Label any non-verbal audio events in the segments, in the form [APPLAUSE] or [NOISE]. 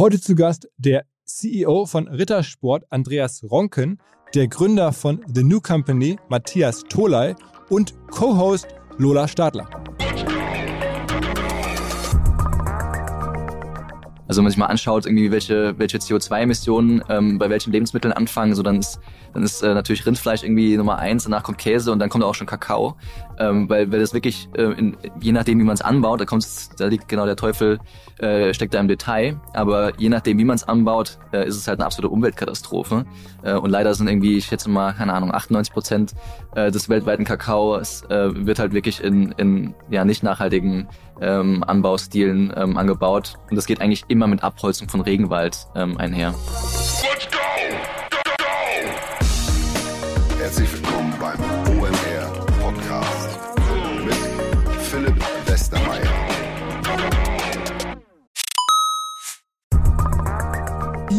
Heute zu Gast der CEO von Rittersport, Andreas Ronken, der Gründer von The New Company, Matthias Toley und Co-Host Lola Stadler. Also wenn man sich mal anschaut, irgendwie welche, welche CO2-Emissionen ähm, bei welchen Lebensmitteln anfangen, so dann ist, dann ist äh, natürlich Rindfleisch irgendwie Nummer eins, danach kommt Käse und dann kommt auch schon Kakao. Ähm, weil, weil das wirklich, äh, in, je nachdem wie man es anbaut, da kommt's, da liegt genau der Teufel, äh, steckt da im Detail. Aber je nachdem, wie man es anbaut, äh, ist es halt eine absolute Umweltkatastrophe. Äh, und leider sind irgendwie, ich schätze mal, keine Ahnung, 98 Prozent äh, des weltweiten Kakaos äh, wird halt wirklich in, in ja nicht nachhaltigen ähm, Anbaustilen ähm, angebaut. Und das geht eigentlich immer mit Abholzung von Regenwald ähm, einher. Let's go!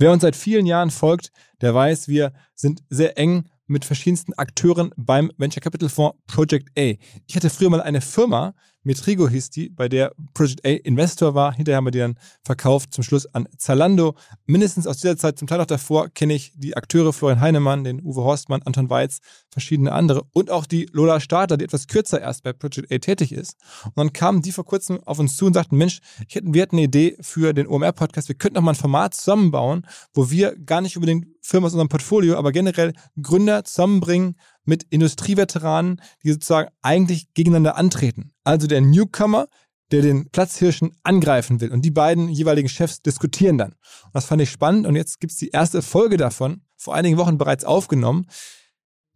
Wer uns seit vielen Jahren folgt, der weiß, wir sind sehr eng mit verschiedensten Akteuren beim Venture Capital Fonds Project A. Ich hatte früher mal eine Firma, Metrigo hieß die, bei der Project A Investor war. Hinterher haben wir die dann verkauft, zum Schluss an Zalando. Mindestens aus dieser Zeit, zum Teil auch davor, kenne ich die Akteure Florian Heinemann, den Uwe Horstmann, Anton Weiz, verschiedene andere und auch die Lola Starter, die etwas kürzer erst bei Project A tätig ist. Und dann kamen die vor kurzem auf uns zu und sagten, Mensch, hätten, wir hätten eine Idee für den OMR-Podcast, wir könnten noch mal ein Format zusammenbauen, wo wir gar nicht unbedingt Firmen aus unserem Portfolio, aber generell Gründer zusammenbringen mit Industrieveteranen, die sozusagen eigentlich gegeneinander antreten. Also der Newcomer, der den Platzhirschen angreifen will. Und die beiden jeweiligen Chefs diskutieren dann. Und das fand ich spannend. Und jetzt gibt es die erste Folge davon, vor einigen Wochen bereits aufgenommen.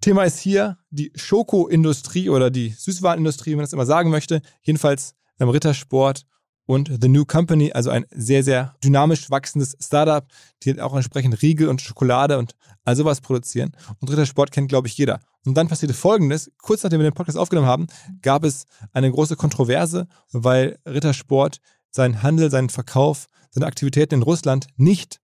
Thema ist hier die Schokoindustrie oder die Süßwarenindustrie, wie man das immer sagen möchte. Jedenfalls im Rittersport und The New Company, also ein sehr, sehr dynamisch wachsendes Startup, die auch entsprechend Riegel und Schokolade und all sowas produzieren. Und Rittersport kennt, glaube ich, jeder. Und dann passierte Folgendes. Kurz nachdem wir den Podcast aufgenommen haben, gab es eine große Kontroverse, weil Rittersport seinen Handel, seinen Verkauf, seine Aktivitäten in Russland nicht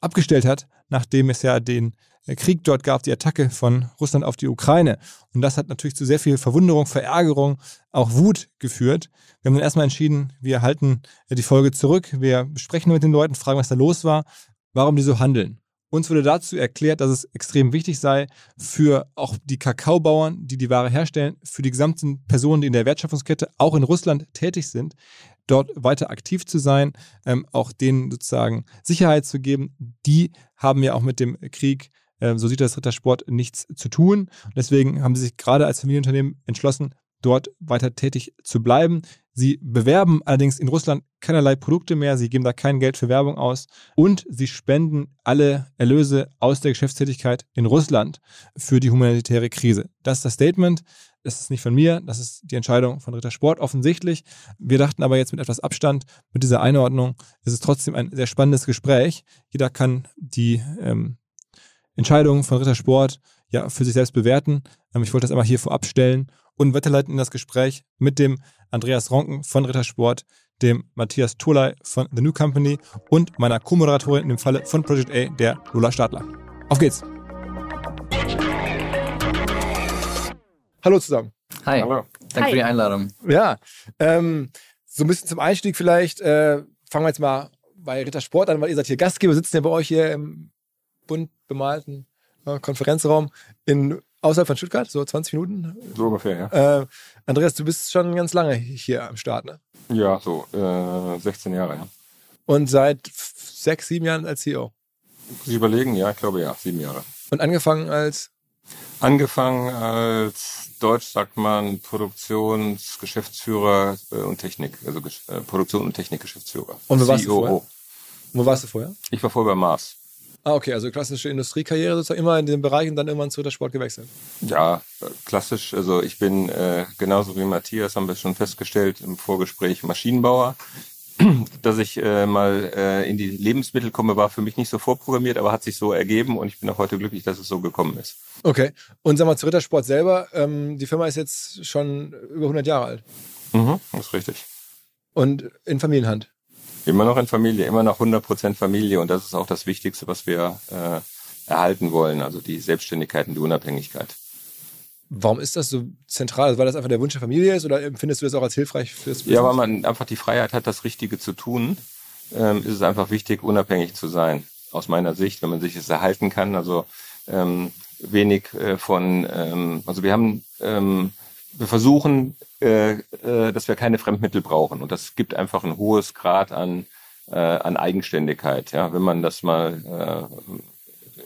abgestellt hat, nachdem es ja den Krieg dort gab, die Attacke von Russland auf die Ukraine. Und das hat natürlich zu sehr viel Verwunderung, Verärgerung, auch Wut geführt. Wir haben dann erstmal entschieden, wir halten die Folge zurück, wir besprechen mit den Leuten, fragen, was da los war, warum die so handeln. Uns wurde dazu erklärt, dass es extrem wichtig sei für auch die Kakaobauern, die die Ware herstellen, für die gesamten Personen, die in der Wertschöpfungskette auch in Russland tätig sind, dort weiter aktiv zu sein, ähm, auch denen sozusagen Sicherheit zu geben. Die haben ja auch mit dem Krieg, äh, so sieht das Rittersport, nichts zu tun. deswegen haben sie sich gerade als Familienunternehmen entschlossen, dort weiter tätig zu bleiben. Sie bewerben allerdings in Russland keinerlei Produkte mehr, sie geben da kein Geld für Werbung aus und sie spenden alle Erlöse aus der Geschäftstätigkeit in Russland für die humanitäre Krise. Das ist das Statement. Das ist nicht von mir, das ist die Entscheidung von Ritter Sport offensichtlich. Wir dachten aber jetzt mit etwas Abstand, mit dieser Einordnung, ist es trotzdem ein sehr spannendes Gespräch. Jeder kann die ähm, Entscheidung von Ritter Sport ja für sich selbst bewerten. Ähm, ich wollte das einmal hier vorab stellen und weiterleiten in das Gespräch mit dem Andreas Ronken von Rittersport, dem Matthias Tolai von The New Company und meiner Co-Moderatorin in dem Falle von Project A, der Lola Stadler. Auf geht's! Hallo zusammen. Hi. Hallo. Danke Hi. für die Einladung. Ja, ähm, so ein bisschen zum Einstieg vielleicht. Äh, fangen wir jetzt mal bei Ritter Sport an, weil ihr seid hier Gastgeber, sitzen ja bei euch hier im bunt bemalten äh, Konferenzraum in außerhalb von Stuttgart, so 20 Minuten. So ungefähr, ja. Äh, Andreas, du bist schon ganz lange hier am Start, ne? Ja, so äh, 16 Jahre, ja. Und seit sechs, sieben Jahren als CEO. Sie überlegen, ja, ich glaube ja, sieben Jahre. Und angefangen als Angefangen als Deutsch sagt man Produktionsgeschäftsführer äh, und Technik, also äh, Produktion und Technikgeschäftsführer. Und wo warst du COO. vorher? Wo warst du vorher? Ich war vorher bei Mars. Ah, okay, also klassische Industriekarriere sozusagen immer in dem Bereich und dann irgendwann zu Rittersport gewechselt. Ja, klassisch. Also ich bin äh, genauso wie Matthias, haben wir schon festgestellt im Vorgespräch, Maschinenbauer. [CLEARS THROAT] Dass ich äh, mal äh, in die Lebensmittel komme, war für mich nicht so vorprogrammiert, aber hat sich so ergeben und ich bin auch heute glücklich, dass es so gekommen ist. Okay. Und sag mal, zu Rittersport selber, ähm, die Firma ist jetzt schon über 100 Jahre alt Mhm, das ist richtig. und in Familienhand. Immer noch in Familie, immer noch 100% Familie und das ist auch das Wichtigste, was wir äh, erhalten wollen, also die Selbstständigkeit und die Unabhängigkeit. Warum ist das so zentral? Weil das einfach der Wunsch der Familie ist oder empfindest du das auch als hilfreich fürs Business? Ja, weil man einfach die Freiheit hat, das Richtige zu tun, ähm, ist es einfach wichtig, unabhängig zu sein. Aus meiner Sicht, wenn man sich es erhalten kann, also ähm, wenig äh, von, ähm, also wir haben, ähm, wir versuchen, äh, äh, dass wir keine Fremdmittel brauchen und das gibt einfach ein hohes Grad an äh, an Eigenständigkeit. Ja, wenn man das mal äh,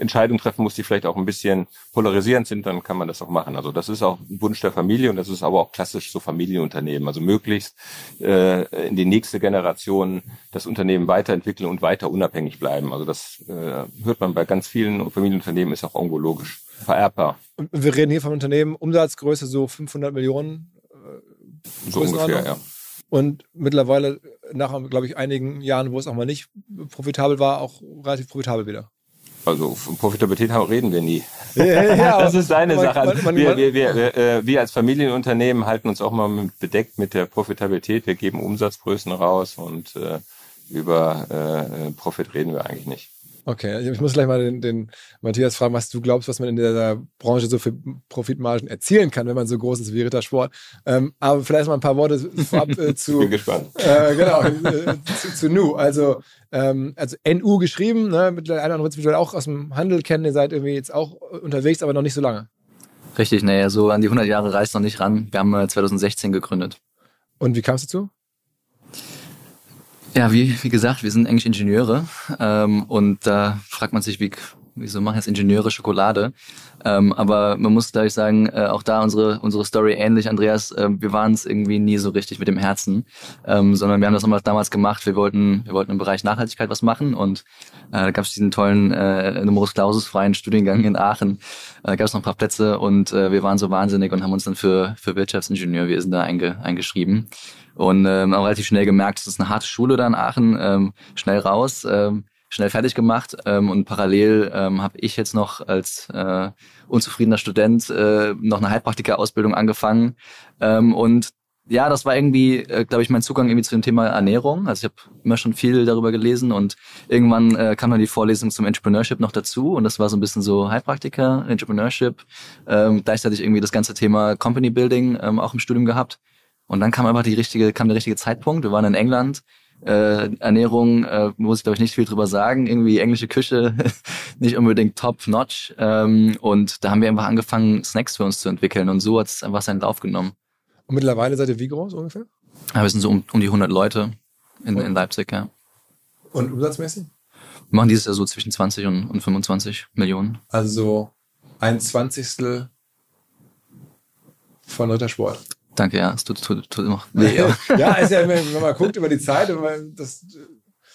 Entscheidungen treffen muss, die vielleicht auch ein bisschen polarisierend sind, dann kann man das auch machen. Also das ist auch ein Wunsch der Familie und das ist aber auch klassisch so Familienunternehmen. Also möglichst äh, in die nächste Generation das Unternehmen weiterentwickeln und weiter unabhängig bleiben. Also das äh, hört man bei ganz vielen Familienunternehmen, ist auch irgendwo logisch vererbbar. Und Wir reden hier von Unternehmen, Umsatzgröße so 500 Millionen So Größenordnung? ungefähr, ja. und mittlerweile nach, glaube ich, einigen Jahren, wo es auch mal nicht profitabel war, auch relativ profitabel wieder. Also von Profitabilität reden wir nie. Ja, ja, [LAUGHS] das ist seine aber Sache. Also wir, wir, wir, äh, wir als Familienunternehmen halten uns auch mal mit, bedeckt mit der Profitabilität. Wir geben Umsatzgrößen raus und äh, über äh, Profit reden wir eigentlich nicht. Okay, ich muss gleich mal den, den Matthias fragen, was du glaubst, was man in der Branche so für Profitmargen erzielen kann, wenn man so groß ist wie Rittersport. Ähm, aber vielleicht mal ein paar Worte [LAUGHS] vorab äh, Ich zu, bin gespannt. äh, genau, [LAUGHS] äh, zu, zu Nu. Also, ähm, also NU geschrieben, ne, mittlerweile einer wird es mittlerweile auch aus dem Handel kennen, ihr seid irgendwie jetzt auch unterwegs, aber noch nicht so lange. Richtig, naja, so an die 100 Jahre reißt noch nicht ran. Wir haben äh, 2016 gegründet. Und wie kam es dazu? Ja, wie, wie gesagt, wir sind eigentlich Ingenieure ähm, und da fragt man sich, wie, wieso machen jetzt Ingenieure Schokolade? Ähm, aber man muss gleich sagen, äh, auch da unsere unsere Story ähnlich, Andreas. Äh, wir waren es irgendwie nie so richtig mit dem Herzen, ähm, sondern wir haben das damals gemacht. Wir wollten wir wollten im Bereich Nachhaltigkeit was machen und äh, da gab es diesen tollen äh, Numerus Clausus freien Studiengang in Aachen. Äh, gab es noch ein paar Plätze und äh, wir waren so wahnsinnig und haben uns dann für für Wirtschaftsingenieurwesen da einge, eingeschrieben und ähm, haben relativ schnell gemerkt, das ist eine harte Schule da in Aachen, ähm, schnell raus, ähm, schnell fertig gemacht ähm, und parallel ähm, habe ich jetzt noch als äh, unzufriedener Student äh, noch eine Heilpraktiker-Ausbildung angefangen ähm, und ja, das war irgendwie, äh, glaube ich, mein Zugang irgendwie zu dem Thema Ernährung. Also ich habe immer schon viel darüber gelesen und irgendwann äh, kam dann die Vorlesung zum Entrepreneurship noch dazu und das war so ein bisschen so Heilpraktiker, Entrepreneurship, ähm, gleichzeitig irgendwie das ganze Thema Company Building ähm, auch im Studium gehabt. Und dann kam aber die richtige, kam der richtige Zeitpunkt. Wir waren in England. Äh, Ernährung äh, muss ich glaube ich nicht viel drüber sagen. Irgendwie englische Küche [LAUGHS] nicht unbedingt top notch. Ähm, und da haben wir einfach angefangen Snacks für uns zu entwickeln und so hat es einfach seinen Lauf genommen. Und mittlerweile seid ihr wie groß ungefähr? Ja, wir sind so um, um die 100 Leute in, in Leipzig. Ja. Und umsatzmäßig? Wir machen dieses Jahr so zwischen 20 und, und 25 Millionen. Also so ein Zwanzigstel von Rittersport. Danke, ja, es tut, tut, tut noch [LAUGHS] weh. Ja. ja, ist ja, wenn man mal guckt über die Zeit, man das,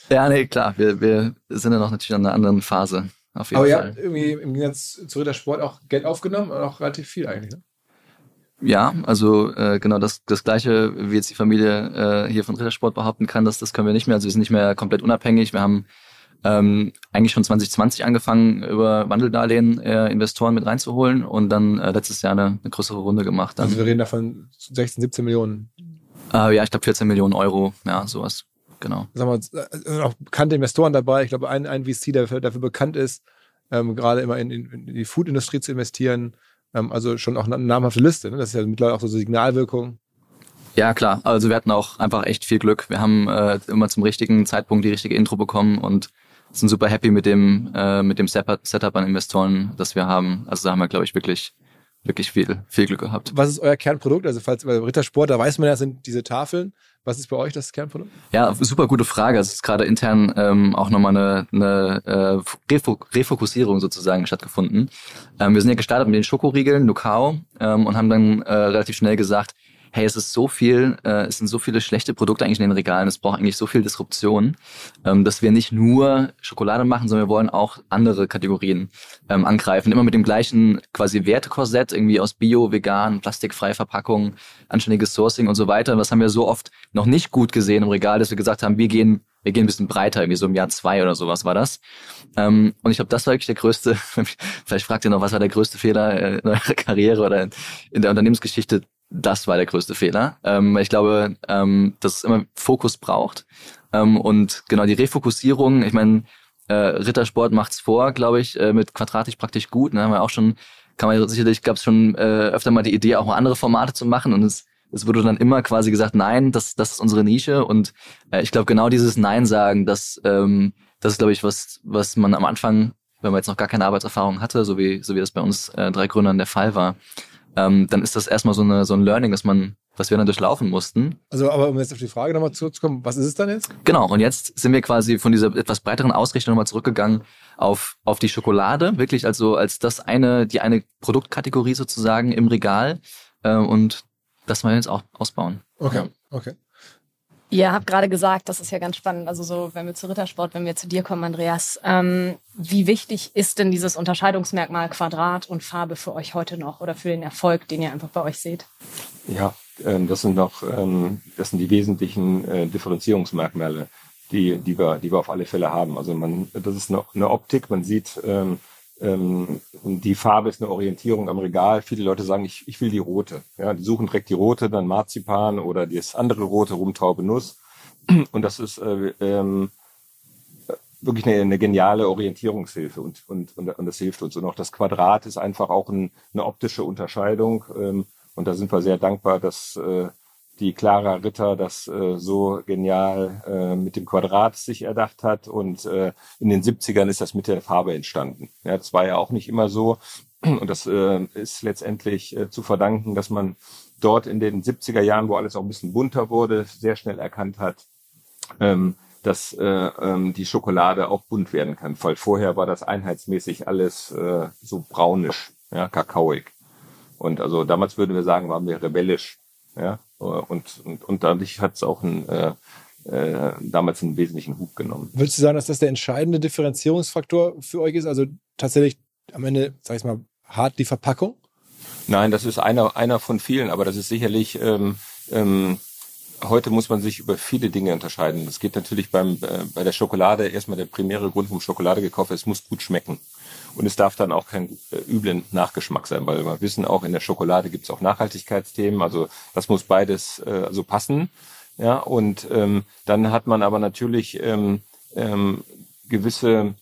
ja, nee, klar, wir, wir sind ja noch natürlich an einer anderen Phase. Auf jeden aber Fall. habt irgendwie im Gegensatz zu Rittersport auch Geld aufgenommen und auch relativ viel eigentlich. Ne? Ja, also äh, genau das, das gleiche, wie jetzt die Familie äh, hier von Rittersport behaupten kann, das, das können wir nicht mehr. Also wir sind nicht mehr komplett unabhängig. Wir haben ähm, eigentlich schon 2020 angefangen, über Wandeldarlehen äh, Investoren mit reinzuholen und dann äh, letztes Jahr eine, eine größere Runde gemacht. Dann. Also wir reden davon 16, 17 Millionen. Äh, ja, ich glaube 14 Millionen Euro, ja, sowas. Genau. Sagen wir, äh, auch bekannte Investoren dabei. Ich glaube, ein, ein VC, der dafür, dafür bekannt ist, ähm, gerade immer in, in, die Food-Industrie zu investieren. Ähm, also schon auch eine namhafte Liste. Ne? Das ist ja mittlerweile auch so Signalwirkung. Ja, klar. Also wir hatten auch einfach echt viel Glück. Wir haben äh, immer zum richtigen Zeitpunkt die richtige Intro bekommen und sind super happy mit dem, äh, mit dem Setup an Investoren, das wir haben. Also da haben wir, glaube ich, wirklich wirklich viel, viel Glück gehabt. Was ist euer Kernprodukt? Also falls bei Rittersport, da weiß man ja, sind diese Tafeln. Was ist bei euch das Kernprodukt? Ja, super gute Frage. Es ist gerade intern ähm, auch nochmal eine, eine äh, Refokussierung sozusagen stattgefunden. Ähm, wir sind ja gestartet mit den Schokoriegeln, Nukao, ähm, und haben dann äh, relativ schnell gesagt, hey, es ist so viel, äh, es sind so viele schlechte Produkte eigentlich in den Regalen, es braucht eigentlich so viel Disruption, ähm, dass wir nicht nur Schokolade machen, sondern wir wollen auch andere Kategorien ähm, angreifen. Immer mit dem gleichen quasi Wertekorsett, irgendwie aus Bio, Vegan, plastikfreie Verpackung, anständiges Sourcing und so weiter. Was haben wir so oft noch nicht gut gesehen im Regal, dass wir gesagt haben, wir gehen wir gehen ein bisschen breiter, irgendwie so im Jahr zwei oder sowas war das. Ähm, und ich glaube, das war wirklich der größte, [LAUGHS] vielleicht fragt ihr noch, was war der größte Fehler äh, in eurer [LAUGHS] Karriere oder in der Unternehmensgeschichte? Das war der größte Fehler. Ähm, ich glaube, ähm, dass es immer Fokus braucht. Ähm, und genau die Refokussierung, ich meine, äh, Rittersport macht's vor, glaube ich, äh, mit quadratisch praktisch gut. Ne? Haben wir auch schon, kann man sicherlich, gab es schon äh, öfter mal die Idee, auch mal andere Formate zu machen. Und es, es wurde dann immer quasi gesagt, nein, das, das ist unsere Nische. Und äh, ich glaube, genau dieses Nein sagen, das, ähm, das ist, glaube ich, was, was man am Anfang, wenn man jetzt noch gar keine Arbeitserfahrung hatte, so wie, so wie das bei uns äh, drei Gründern der Fall war, ähm, dann ist das erstmal so, eine, so ein Learning, dass man was wir dann durchlaufen mussten. Also, aber um jetzt auf die Frage nochmal zurückzukommen, was ist es dann jetzt? Genau, und jetzt sind wir quasi von dieser etwas breiteren Ausrichtung nochmal zurückgegangen auf, auf die Schokolade, wirklich also als das eine, die eine Produktkategorie sozusagen im Regal. Äh, und das wollen wir jetzt auch ausbauen. Okay, okay. Ihr habt gerade gesagt, das ist ja ganz spannend, also so, wenn wir zu Rittersport, wenn wir zu dir kommen, Andreas, ähm, wie wichtig ist denn dieses Unterscheidungsmerkmal Quadrat und Farbe für euch heute noch oder für den Erfolg, den ihr einfach bei euch seht? Ja, ähm, das sind noch, ähm, das sind die wesentlichen äh, Differenzierungsmerkmale, die, die wir, die wir auf alle Fälle haben. Also man, das ist noch eine Optik, man sieht, ähm, ähm, die Farbe ist eine Orientierung am Regal. Viele Leute sagen, ich, ich will die rote. Ja, die suchen direkt die rote, dann Marzipan oder das andere rote, Rumtaube Nuss. Und das ist äh, ähm, wirklich eine, eine geniale Orientierungshilfe und, und, und, und das hilft uns. Und auch das Quadrat ist einfach auch ein, eine optische Unterscheidung. Ähm, und da sind wir sehr dankbar, dass äh, die Clara Ritter das äh, so genial äh, mit dem Quadrat sich erdacht hat. Und äh, in den 70ern ist das mit der Farbe entstanden. Ja, das war ja auch nicht immer so. Und das äh, ist letztendlich äh, zu verdanken, dass man dort in den 70er Jahren, wo alles auch ein bisschen bunter wurde, sehr schnell erkannt hat, ähm, dass äh, ähm, die Schokolade auch bunt werden kann. Weil vorher war das einheitsmäßig alles äh, so braunisch, ja, kakaoig. Und also damals würden wir sagen, waren wir rebellisch. Ja, und, und, und dadurch hat es auch ein, äh, äh, damals einen wesentlichen Hub genommen. Würdest du sagen, dass das der entscheidende Differenzierungsfaktor für euch ist? Also tatsächlich am Ende, sag ich mal, hart die Verpackung? Nein, das ist einer, einer von vielen, aber das ist sicherlich, ähm, ähm, heute muss man sich über viele Dinge unterscheiden. Das geht natürlich beim, äh, bei der Schokolade erstmal der primäre Grund, warum Schokolade gekauft ist, es muss gut schmecken. Und es darf dann auch kein äh, üblen Nachgeschmack sein, weil wir wissen auch, in der Schokolade gibt es auch Nachhaltigkeitsthemen. Also das muss beides äh, also passen. Ja, und ähm, dann hat man aber natürlich ähm, ähm, gewisse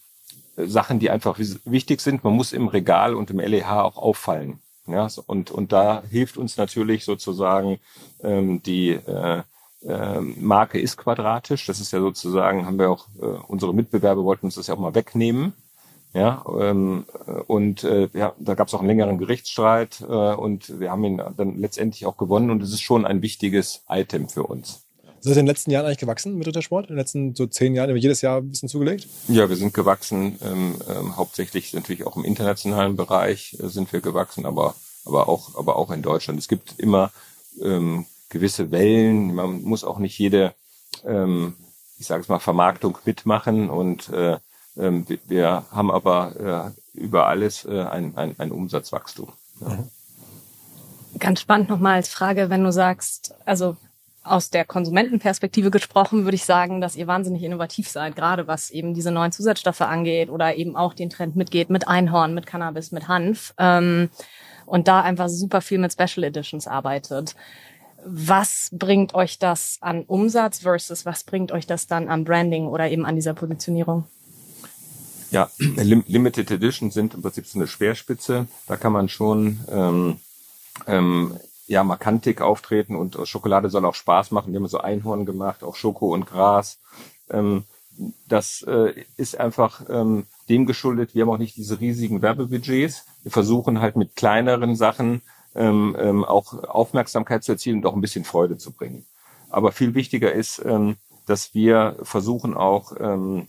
Sachen, die einfach wichtig sind. Man muss im Regal und im LEH auch auffallen. Ja, und, und da hilft uns natürlich sozusagen ähm, die äh, äh, Marke ist quadratisch. Das ist ja sozusagen, haben wir auch, äh, unsere Mitbewerber wollten uns das ja auch mal wegnehmen. Ja, ähm, und äh, ja, da gab es auch einen längeren Gerichtsstreit äh, und wir haben ihn dann letztendlich auch gewonnen und es ist schon ein wichtiges Item für uns. Seid ihr in den letzten Jahren eigentlich gewachsen mit Rittersport? In den letzten so zehn Jahren jedes Jahr ein bisschen zugelegt? Ja, wir sind gewachsen, ähm, ähm, hauptsächlich natürlich auch im internationalen Bereich äh, sind wir gewachsen, aber, aber, auch, aber auch in Deutschland. Es gibt immer ähm, gewisse Wellen, man muss auch nicht jede, ähm, ich sage es mal, Vermarktung mitmachen und äh, ähm, wir haben aber äh, über alles äh, ein, ein, ein Umsatzwachstum. Ja. Mhm. Ganz spannend nochmal als Frage, wenn du sagst, also aus der Konsumentenperspektive gesprochen, würde ich sagen, dass ihr wahnsinnig innovativ seid, gerade was eben diese neuen Zusatzstoffe angeht oder eben auch den Trend mitgeht mit Einhorn, mit Cannabis, mit Hanf ähm, und da einfach super viel mit Special Editions arbeitet. was bringt euch das an Umsatz versus was bringt euch das dann am Branding oder eben an dieser Positionierung? Ja, Lim Limited Edition sind im Prinzip so eine Speerspitze. Da kann man schon ähm, ähm, ja markantig auftreten und Schokolade soll auch Spaß machen. Wir haben so Einhorn gemacht, auch Schoko und Gras. Ähm, das äh, ist einfach ähm, dem geschuldet. Wir haben auch nicht diese riesigen Werbebudgets. Wir versuchen halt mit kleineren Sachen ähm, ähm, auch Aufmerksamkeit zu erzielen und auch ein bisschen Freude zu bringen. Aber viel wichtiger ist, ähm, dass wir versuchen auch ähm,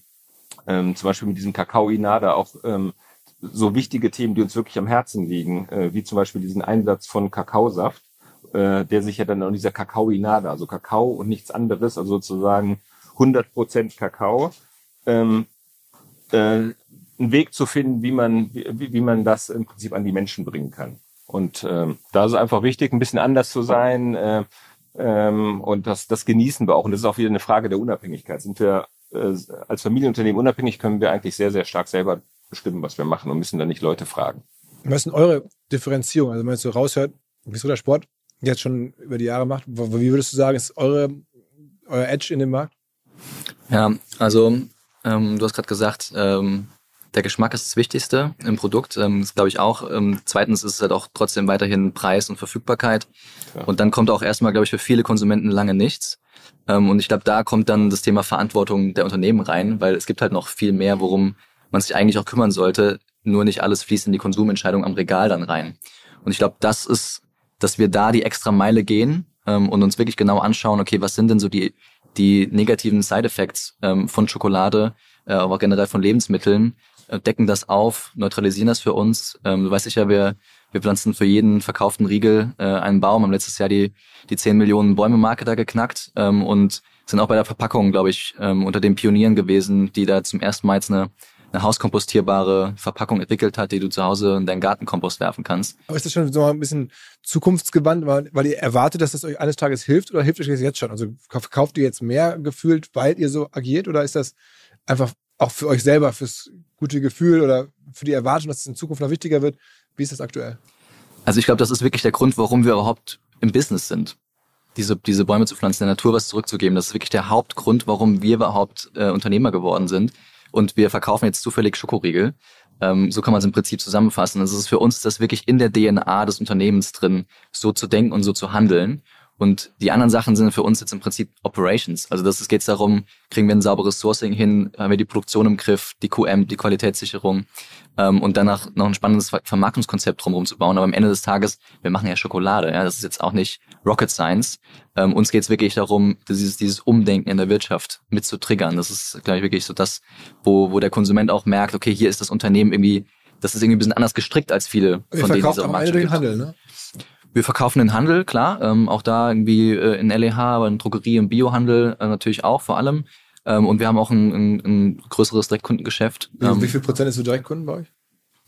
ähm, zum Beispiel mit diesem Kakao Inada auch ähm, so wichtige Themen, die uns wirklich am Herzen liegen, äh, wie zum Beispiel diesen Einsatz von Kakaosaft, äh, der sich ja dann an dieser Kakao Inada, also Kakao und nichts anderes, also sozusagen 100 Prozent Kakao, ähm, äh, einen Weg zu finden, wie man, wie, wie man das im Prinzip an die Menschen bringen kann. Und ähm, da ist es einfach wichtig, ein bisschen anders zu sein. Äh, ähm, und das, das genießen wir auch. Und das ist auch wieder eine Frage der Unabhängigkeit. Sind wir äh, als Familienunternehmen unabhängig, können wir eigentlich sehr, sehr stark selber bestimmen, was wir machen und müssen dann nicht Leute fragen. Was ist denn eure Differenzierung? Also wenn man jetzt so raushört, wieso der Sport jetzt schon über die Jahre macht, wie würdest du sagen, ist eure, euer Edge in dem Markt? Ja, also ähm, du hast gerade gesagt, ähm, der Geschmack ist das Wichtigste im Produkt. Ähm, das glaube ich auch. Ähm, zweitens ist es halt auch trotzdem weiterhin Preis und Verfügbarkeit. Ja. Und dann kommt auch erstmal, glaube ich, für viele Konsumenten lange nichts. Ähm, und ich glaube, da kommt dann das Thema Verantwortung der Unternehmen rein, weil es gibt halt noch viel mehr, worum man sich eigentlich auch kümmern sollte. Nur nicht alles fließt in die Konsumentscheidung am Regal dann rein. Und ich glaube, das ist, dass wir da die extra Meile gehen ähm, und uns wirklich genau anschauen, okay, was sind denn so die, die negativen Side-Effects ähm, von Schokolade, äh, aber generell von Lebensmitteln, decken das auf, neutralisieren das für uns. Ähm, du weißt sicher, wir, wir pflanzen für jeden verkauften Riegel äh, einen Baum, haben letztes Jahr die, die 10 Millionen Bäume-Marke da geknackt ähm, und sind auch bei der Verpackung, glaube ich, ähm, unter den Pionieren gewesen, die da zum ersten Mal jetzt eine, eine hauskompostierbare Verpackung entwickelt hat, die du zu Hause in deinen Gartenkompost werfen kannst. Aber ist das schon so ein bisschen zukunftsgewandt, weil, weil ihr erwartet, dass das euch eines Tages hilft oder hilft euch das jetzt schon? Also verkauft ihr jetzt mehr gefühlt, weil ihr so agiert oder ist das einfach auch für euch selber, fürs gute Gefühl oder für die Erwartung, dass es in Zukunft noch wichtiger wird? Wie ist das aktuell? Also ich glaube, das ist wirklich der Grund, warum wir überhaupt im Business sind. Diese, diese Bäume zu pflanzen, der Natur was zurückzugeben. Das ist wirklich der Hauptgrund, warum wir überhaupt äh, Unternehmer geworden sind. Und wir verkaufen jetzt zufällig Schokoriegel. Ähm, so kann man es im Prinzip zusammenfassen. Also ist für uns das wirklich in der DNA des Unternehmens drin, so zu denken und so zu handeln. Und die anderen Sachen sind für uns jetzt im Prinzip Operations. Also das geht darum, kriegen wir ein sauberes Sourcing hin, haben wir die Produktion im Griff, die QM, die Qualitätssicherung ähm, und danach noch ein spannendes Vermarktungskonzept drumherum zu bauen. Aber am Ende des Tages, wir machen ja Schokolade, ja, das ist jetzt auch nicht Rocket Science. Ähm, uns geht es wirklich darum, dieses, dieses Umdenken in der Wirtschaft mit zu triggern. Das ist, glaube ich, wirklich so das, wo, wo der Konsument auch merkt, okay, hier ist das Unternehmen irgendwie, das ist irgendwie ein bisschen anders gestrickt als viele von denen, die es am Ende den Handel, ne? Wir verkaufen den Handel, klar, ähm, auch da irgendwie äh, in LEH, aber in Drogerie, im Biohandel äh, natürlich auch vor allem. Ähm, und wir haben auch ein, ein, ein größeres Direktkundengeschäft. Ähm, Wie viel Prozent ist für Direktkunden bei euch?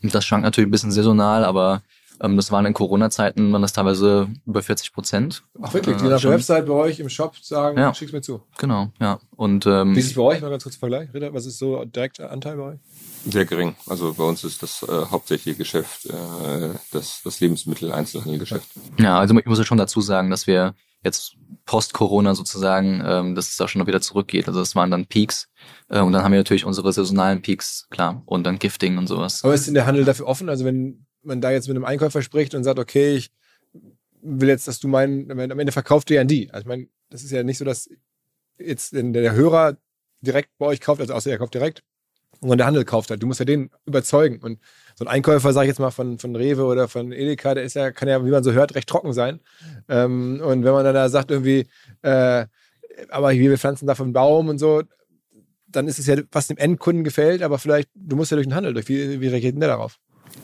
Das schwankt natürlich ein bisschen saisonal, aber ähm, das waren in Corona-Zeiten, waren das teilweise über 40 Prozent. Ach wirklich, die äh, auf der Website bei euch im Shop sagen, ja. schick's mir zu. Genau, ja. Und, ähm, Wie ist es bei euch? Mal ganz kurz Vergleich. Ritter, was ist so direkter Anteil bei euch? Sehr gering. Also bei uns ist das äh, hauptsächliche Geschäft äh, das, das Lebensmittel-Einzelhandelgeschäft. Ja, also ich muss ja schon dazu sagen, dass wir jetzt post-Corona sozusagen, ähm, dass es da schon wieder zurückgeht. Also das waren dann Peaks. Äh, und dann haben wir natürlich unsere saisonalen Peaks, klar. Und dann Gifting und sowas. Aber ist denn der Handel dafür offen? Also wenn man da jetzt mit einem Einkäufer spricht und sagt, okay, ich will jetzt, dass du meinen, am Ende verkauft ihr ja an die. Also ich meine, das ist ja nicht so, dass jetzt der Hörer direkt bei euch kauft, also außer er kauft direkt, und der Handel kauft halt. Du musst ja den überzeugen. Und so ein Einkäufer, sag ich jetzt mal, von, von Rewe oder von Edeka, der ist ja, kann ja, wie man so hört, recht trocken sein. Ähm, und wenn man dann da sagt, irgendwie, äh, aber hier, wir pflanzen davon einen Baum und so, dann ist es ja, was dem Endkunden gefällt, aber vielleicht, du musst ja durch den Handel durch. Wie, wie reagiert denn der darauf?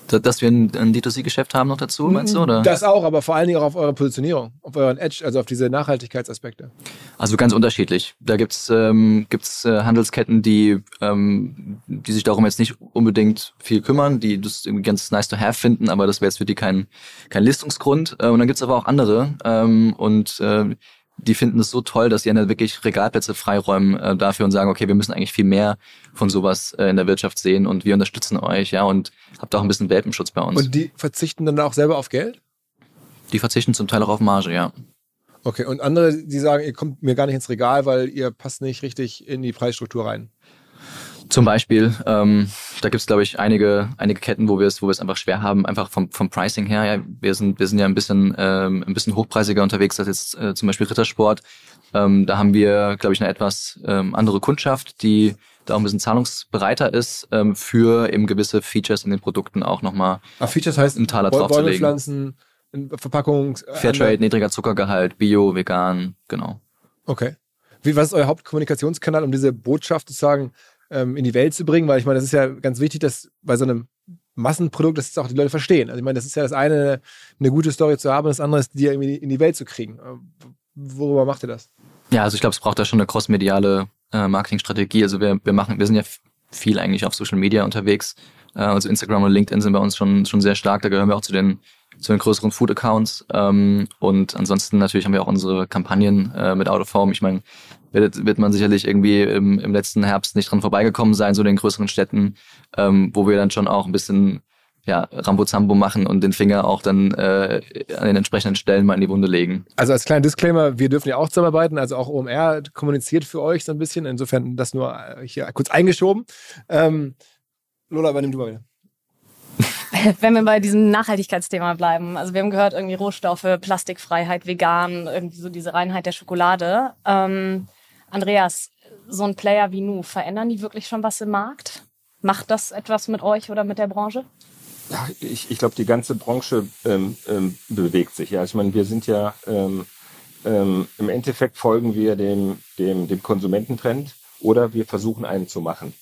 Dass wir ein, ein D2C-Geschäft haben noch dazu, meinst du? Oder? Das auch, aber vor allen Dingen auch auf eure Positionierung, auf euren Edge, also auf diese Nachhaltigkeitsaspekte. Also ganz unterschiedlich. Da gibt's ähm, gibt's äh, Handelsketten, die, ähm, die sich darum jetzt nicht unbedingt viel kümmern, die das irgendwie ganz nice to have finden, aber das wäre jetzt für die kein, kein Listungsgrund. Äh, und dann gibt's aber auch andere. Ähm, und äh, die finden es so toll, dass sie dann wirklich Regalplätze freiräumen äh, dafür und sagen, okay, wir müssen eigentlich viel mehr von sowas äh, in der Wirtschaft sehen und wir unterstützen euch, ja, und habt auch ein bisschen Welpenschutz bei uns. Und die verzichten dann auch selber auf Geld? Die verzichten zum Teil auch auf Marge, ja. Okay, und andere, die sagen, ihr kommt mir gar nicht ins Regal, weil ihr passt nicht richtig in die Preisstruktur rein. Zum Beispiel, ähm, da gibt's glaube ich einige einige Ketten, wo wir es wo wir es einfach schwer haben, einfach vom vom Pricing her. Ja, wir sind wir sind ja ein bisschen ähm, ein bisschen hochpreisiger unterwegs als jetzt äh, zum Beispiel Rittersport. Ähm, da haben wir glaube ich eine etwas ähm, andere Kundschaft, die da auch ein bisschen zahlungsbereiter ist ähm, für eben gewisse Features in den Produkten auch nochmal. Ah, Features heißt einen Taler Bäu- draufzulegen. Bäumepflanzen, in Verpackung. äh, Fairtrade, niedriger Zuckergehalt, Bio, vegan, genau. Okay. Wie, was ist euer Hauptkommunikationskanal, um diese Botschaft sozusagen ähm, in die Welt zu bringen? Weil ich meine, das ist ja ganz wichtig, dass bei so einem Massenprodukt, dass es auch die Leute verstehen. Also ich meine, das ist ja das eine, eine gute Story zu haben, und das andere ist, die irgendwie in die Welt zu kriegen. Ähm, Worüber macht ihr das? Ja, also ich glaube, es braucht da schon eine crossmediale äh, Marketingstrategie. Also wir, wir machen, wir sind ja viel eigentlich auf Social Media unterwegs. Äh, also Instagram und LinkedIn sind bei uns schon schon sehr stark. Da gehören wir auch zu den zu den größeren Food Accounts. Ähm, und ansonsten natürlich haben wir auch unsere Kampagnen äh, mit Out of Home. Ich meine, wird, wird man sicherlich irgendwie im, im letzten Herbst nicht dran vorbeigekommen sein, so in den größeren Städten, ähm, wo wir dann schon auch ein bisschen ja, Rambo-Zambo machen und den Finger auch dann äh, an den entsprechenden Stellen mal in die Wunde legen. Also als kleiner Disclaimer, wir dürfen ja auch zusammenarbeiten, also auch OMR kommuniziert für euch so ein bisschen. Insofern das nur hier kurz eingeschoben. Ähm, Lola, übernimm du mal wieder. [LAUGHS] Wenn wir bei diesem Nachhaltigkeitsthema bleiben, also wir haben gehört, irgendwie Rohstoffe, Plastikfreiheit, vegan, irgendwie so diese Reinheit der Schokolade. Ähm, Andreas, so ein Player wie Nu, verändern die wirklich schon was im Markt? Macht das etwas mit euch oder mit der Branche? Ja, ich, ich glaube, die ganze Branche ähm, ähm, bewegt sich. Ja, ich meine, wir sind ja ähm, ähm, im Endeffekt folgen wir dem, dem, dem Konsumententrend oder wir versuchen einen zu machen.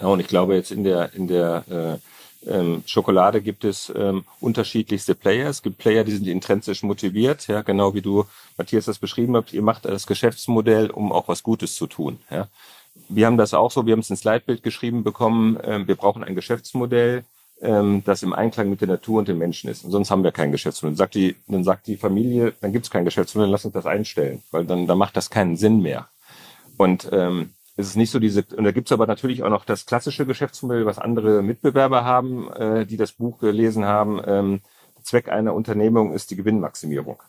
Ja, und ich glaube jetzt in der in der äh, ähm, Schokolade gibt es ähm, unterschiedlichste Player. Es gibt Player, die sind intrinsisch motiviert, ja, genau wie du, Matthias, das beschrieben habt. Ihr macht das Geschäftsmodell, um auch was Gutes zu tun. Ja. Wir haben das auch so, wir haben es ins Leitbild geschrieben bekommen, ähm, wir brauchen ein Geschäftsmodell, ähm, das im Einklang mit der Natur und den Menschen ist. Und sonst haben wir kein Geschäftsmodell. Sagt die, dann sagt die Familie, dann gibt es kein Geschäftsmodell, lass uns das einstellen, weil dann, dann macht das keinen Sinn mehr. Und ähm, es ist nicht so diese, und da gibt's aber natürlich auch noch das klassische Geschäftsmodell, was andere Mitbewerber haben, äh, die das Buch gelesen haben. Ähm, Zweck einer Unternehmung ist die Gewinnmaximierung.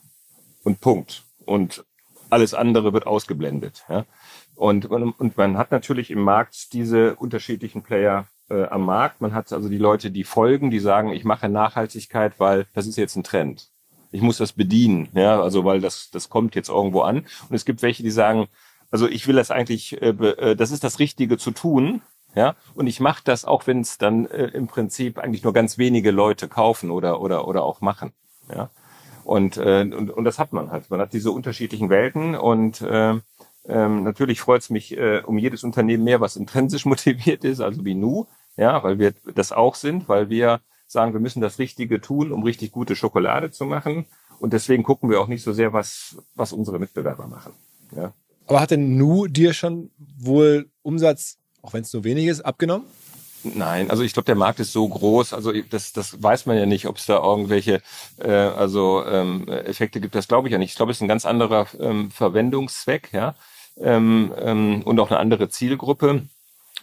Und Punkt. Und alles andere wird ausgeblendet. Ja? Und, und, und man hat natürlich im Markt diese unterschiedlichen Player äh, am Markt. Man hat also die Leute, die folgen, die sagen, ich mache Nachhaltigkeit, weil das ist jetzt ein Trend. Ich muss das bedienen, ja, also weil das, das kommt jetzt irgendwo an. Und es gibt welche, die sagen, also ich will das eigentlich, äh, äh, das ist das Richtige zu tun, ja, und ich mache das auch, wenn es dann äh, im Prinzip eigentlich nur ganz wenige Leute kaufen oder oder oder auch machen, ja. Und, äh, und und das hat man halt. Man hat diese unterschiedlichen Welten und äh, ähm, natürlich freut es mich äh, um jedes Unternehmen mehr, was intrinsisch [LAUGHS] motiviert ist, also wie Nu, ja, weil wir das auch sind, weil wir sagen, wir müssen das Richtige tun, um richtig gute Schokolade zu machen. Und deswegen gucken wir auch nicht so sehr, was, was unsere Mitbewerber machen. Ja. Aber hat denn Nu dir schon wohl Umsatz, auch wenn es nur wenig ist, abgenommen? Nein, also ich glaube, der Markt ist so groß, also das, das weiß man ja nicht, ob es da irgendwelche äh, also ähm, Effekte gibt. Das glaube ich ja nicht. Ich glaube, es ist ein ganz anderer ähm, Verwendungszweck, ja, ähm, ähm, und auch eine andere Zielgruppe.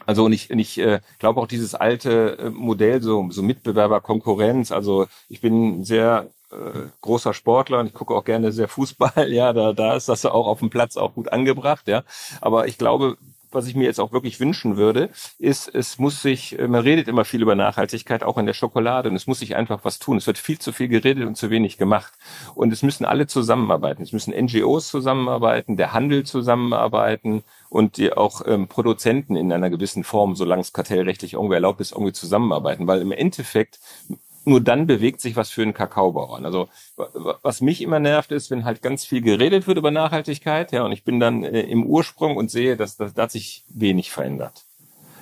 Also und ich, und ich äh, glaube auch dieses alte äh, Modell, so, so Mitbewerber-Konkurrenz, also ich bin sehr äh, großer Sportler und ich gucke auch gerne sehr Fußball, [LAUGHS] ja, da, da ist das auch auf dem Platz auch gut angebracht, ja. Aber ich glaube, was ich mir jetzt auch wirklich wünschen würde, ist, es muss sich, äh, man redet immer viel über Nachhaltigkeit, auch in der Schokolade, und es muss sich einfach was tun. Es wird viel zu viel geredet und zu wenig gemacht. Und es müssen alle zusammenarbeiten. Es müssen NGOs zusammenarbeiten, der Handel zusammenarbeiten und die auch ähm, Produzenten in einer gewissen Form, solange es kartellrechtlich irgendwie erlaubt ist, irgendwie zusammenarbeiten. Weil im Endeffekt nur dann bewegt sich was für einen Kakaobauern. Also wa- wa- was mich immer nervt, ist, wenn halt ganz viel geredet wird über Nachhaltigkeit, ja, und ich bin dann äh, im Ursprung und sehe, dass, dass da hat sich wenig verändert.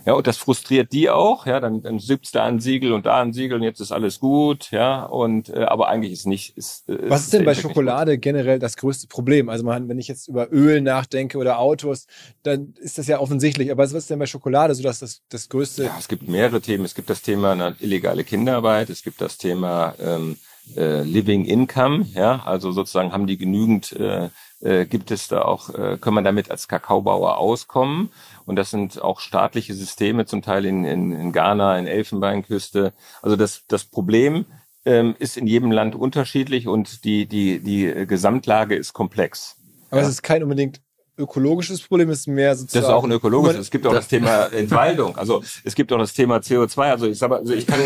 Ja, und das frustriert die auch, ja, dann, dann sitzt da ein Siegel und da ein Siegel und jetzt ist alles gut, ja, und äh, aber eigentlich ist nicht. Ist, äh, Was ist denn bei Schokolade generell das größte Problem? Also man, wenn ich jetzt über Öl nachdenke oder Autos, dann ist das ja offensichtlich. Aber was ist denn bei Schokolade so, dass das das größte? Ja, es gibt mehrere Themen. Es gibt das Thema illegale Kinderarbeit, es gibt das Thema ähm, äh, Living Income, ja, also sozusagen haben die genügend, äh, äh, gibt es da auch, äh, kann man damit als Kakaobauer auskommen? Und das sind auch staatliche Systeme, zum Teil in, in, in Ghana, in Elfenbeinküste. Also das, das Problem ähm, ist in jedem Land unterschiedlich und die, die, die Gesamtlage ist komplex. Aber ja. es ist kein unbedingt ökologisches Problem, es ist mehr sozusagen. Das ist auch ein ökologisches. Es gibt auch das Thema [LAUGHS] Entwaldung. Also es gibt auch das Thema CO2. Also ich sag mal, also ich kann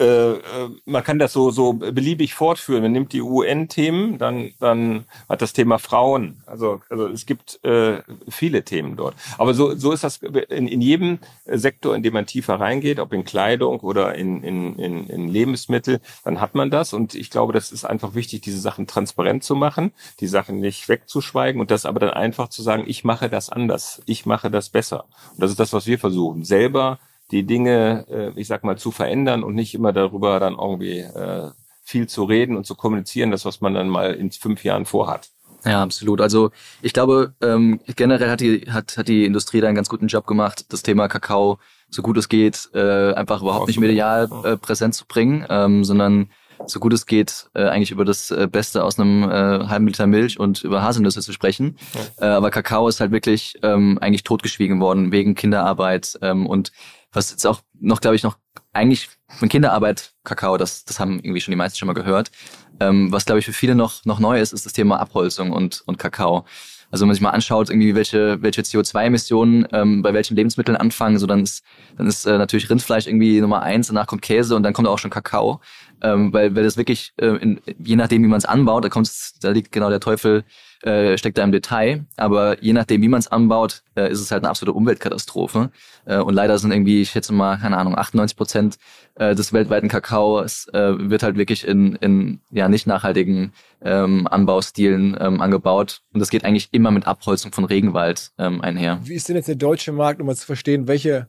äh, äh, man kann das so, so beliebig fortführen. Man nimmt die UN-Themen, dann, dann hat das Thema Frauen. Also, also es gibt äh, viele Themen dort. Aber so, so ist das in, in jedem Sektor, in dem man tiefer reingeht, ob in Kleidung oder in, in, in, in Lebensmittel, dann hat man das. Und ich glaube, das ist einfach wichtig, diese Sachen transparent zu machen, die Sachen nicht wegzuschweigen und das aber dann einfach zu sagen, ich mache das anders, ich mache das besser. Und das ist das, was wir versuchen, selber die Dinge, äh, ich sag mal, zu verändern und nicht immer darüber dann irgendwie äh, viel zu reden und zu kommunizieren, das, was man dann mal in fünf Jahren vorhat. Ja, absolut. Also ich glaube, ähm, generell hat die, hat, hat die Industrie da einen ganz guten Job gemacht, das Thema Kakao, so gut es geht, äh, einfach überhaupt nicht medial äh, präsent zu bringen, ähm, sondern so gut es geht, äh, eigentlich über das äh, Beste aus einem äh, halben Liter Milch und über Haselnüsse zu sprechen. Ja. Äh, aber Kakao ist halt wirklich ähm, eigentlich totgeschwiegen worden wegen Kinderarbeit ähm, und was jetzt auch noch, glaube ich, noch eigentlich von Kinderarbeit, Kakao, das, das haben irgendwie schon die meisten schon mal gehört. Ähm, was, glaube ich, für viele noch, noch neu ist, ist das Thema Abholzung und, und Kakao. Also wenn man sich mal anschaut, irgendwie welche, welche CO2-Emissionen ähm, bei welchen Lebensmitteln anfangen, so dann ist, dann ist äh, natürlich Rindfleisch irgendwie Nummer eins, danach kommt Käse und dann kommt auch schon Kakao. Ähm, weil, weil das wirklich, äh, in, je nachdem, wie man es anbaut, da kommt da liegt genau der Teufel äh, steckt da im Detail. Aber je nachdem, wie man es anbaut, äh, ist es halt eine absolute Umweltkatastrophe. Äh, und leider sind irgendwie, ich schätze mal, keine Ahnung, 98 Prozent äh, des weltweiten Kakaos äh, wird halt wirklich in, in ja nicht nachhaltigen ähm, Anbaustilen ähm, angebaut. Und das geht eigentlich immer mit Abholzung von Regenwald ähm, einher. Wie ist denn jetzt der deutsche Markt, um mal zu verstehen, welche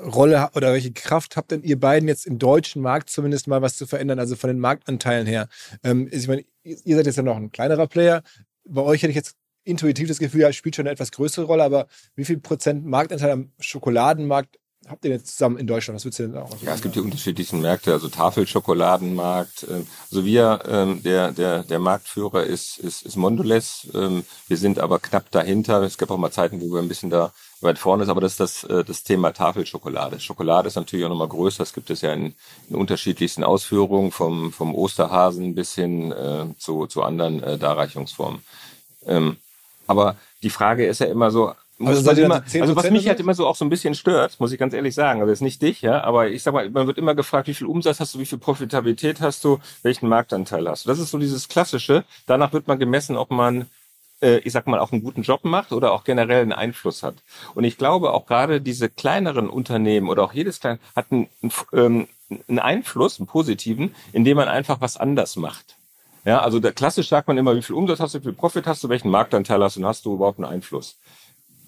Rolle oder welche Kraft habt denn ihr beiden jetzt im deutschen Markt zumindest mal was zu verändern, also von den Marktanteilen her? Ähm, ich meine, ihr seid jetzt ja noch ein kleinerer Player bei euch hätte ich jetzt intuitiv das Gefühl, ja, spielt schon eine etwas größere Rolle, aber wie viel Prozent Marktanteil am Schokoladenmarkt habt ihr jetzt zusammen in Deutschland? Was würdest du denn auch Ja, es gibt die unterschiedlichsten Märkte, also Tafelschokoladenmarkt. Also wir, ähm, der, der, der Marktführer ist, ist, ist Mondelez. Ähm, wir sind aber knapp dahinter. Es gab auch mal Zeiten, wo wir ein bisschen da weit vorne ist, aber das ist das, äh, das Thema Tafelschokolade. Schokolade ist natürlich auch nochmal größer. Es gibt es ja in, in unterschiedlichsten Ausführungen, vom, vom Osterhasen bis hin äh, zu, zu anderen äh, Darreichungsformen. Ähm, aber die Frage ist ja immer so, also, immer, also was mich halt immer so auch so ein bisschen stört, muss ich ganz ehrlich sagen, also jetzt nicht dich, ja, aber ich sag mal, man wird immer gefragt, wie viel Umsatz hast du, wie viel Profitabilität hast du, welchen Marktanteil hast du. Das ist so dieses Klassische. Danach wird man gemessen, ob man äh, ich sag mal, auch einen guten Job macht oder auch generell einen Einfluss hat. Und ich glaube, auch gerade diese kleineren Unternehmen oder auch jedes kleine hat einen, ähm, einen Einfluss, einen positiven, indem man einfach was anders macht. Ja, also der, klassisch sagt man immer, wie viel Umsatz hast du, wie viel Profit hast du, welchen Marktanteil hast du und hast du überhaupt einen Einfluss.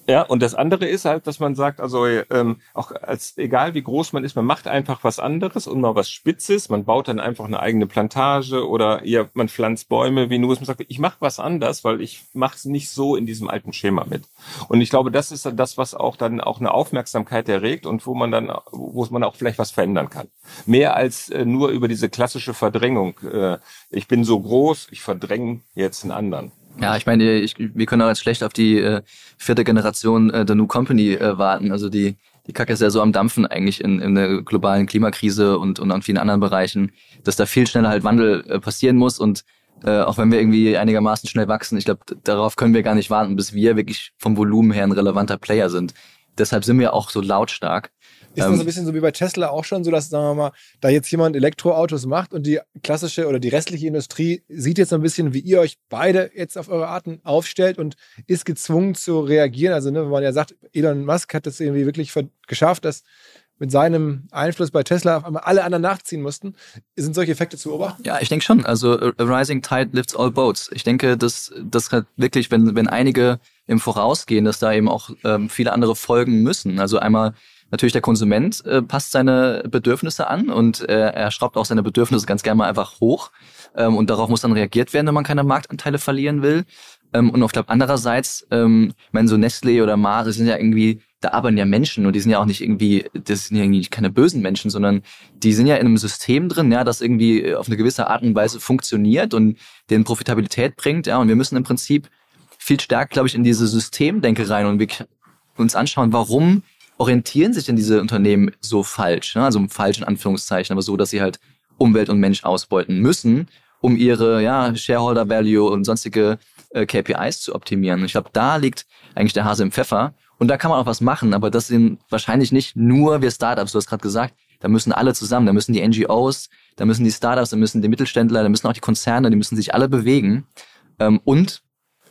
Ja, und das andere ist halt, dass man sagt, also ähm, auch als egal wie groß man ist, man macht einfach was anderes und mal was Spitzes. Man baut dann einfach eine eigene Plantage oder ja, man pflanzt Bäume wie nur. Man sagt, ich mache was anders, weil ich mache es nicht so in diesem alten Schema mit. Und ich glaube, das ist dann das, was auch dann auch eine Aufmerksamkeit erregt und wo man dann, wo man auch vielleicht was verändern kann. Mehr als äh, nur über diese klassische Verdrängung. Äh, ich bin so groß, ich verdränge jetzt einen anderen. Ja, ich meine, ich, wir können auch jetzt schlecht auf die äh, vierte Generation äh, der New Company äh, warten. Also die, die Kacke ist ja so am Dampfen eigentlich in, in der globalen Klimakrise und, und an vielen anderen Bereichen, dass da viel schneller halt Wandel äh, passieren muss und äh, auch wenn wir irgendwie einigermaßen schnell wachsen, ich glaube, darauf können wir gar nicht warten, bis wir wirklich vom Volumen her ein relevanter Player sind. Deshalb sind wir auch so lautstark. Ist das ähm, ein bisschen so wie bei Tesla auch schon so, dass, sagen wir mal, da jetzt jemand Elektroautos macht und die klassische oder die restliche Industrie sieht jetzt ein bisschen, wie ihr euch beide jetzt auf eure Arten aufstellt und ist gezwungen zu reagieren. Also, ne, wenn man ja sagt, Elon Musk hat das irgendwie wirklich geschafft, dass mit seinem Einfluss bei Tesla auf einmal alle anderen nachziehen mussten. Sind solche Effekte zu beobachten? Ja, ich denke schon. Also a rising tide lifts all boats. Ich denke, dass das halt wirklich, wenn, wenn einige im Vorausgehen, dass da eben auch ähm, viele andere folgen müssen. Also einmal Natürlich der Konsument äh, passt seine Bedürfnisse an und äh, er schraubt auch seine Bedürfnisse ganz gerne mal einfach hoch. Ähm, und darauf muss dann reagiert werden, wenn man keine Marktanteile verlieren will. Ähm, und auf der andererseits, ähm, ich meine, so Nestlé oder Mars, sind ja irgendwie, da arbeiten ja Menschen und die sind ja auch nicht irgendwie, das sind ja irgendwie keine bösen Menschen, sondern die sind ja in einem System drin, ja, das irgendwie auf eine gewisse Art und Weise funktioniert und denen Profitabilität bringt, ja, und wir müssen im Prinzip viel stärker, glaube ich, in diese Systemdenke rein und wir uns anschauen, warum orientieren sich denn diese Unternehmen so falsch? Ne? Also falsch in Anführungszeichen, aber so, dass sie halt Umwelt und Mensch ausbeuten müssen, um ihre ja, Shareholder Value und sonstige äh, KPIs zu optimieren. Ich glaube, da liegt eigentlich der Hase im Pfeffer. Und da kann man auch was machen, aber das sind wahrscheinlich nicht nur wir Startups, du hast gerade gesagt, da müssen alle zusammen, da müssen die NGOs, da müssen die Startups, da müssen die Mittelständler, da müssen auch die Konzerne, die müssen sich alle bewegen. Ähm, und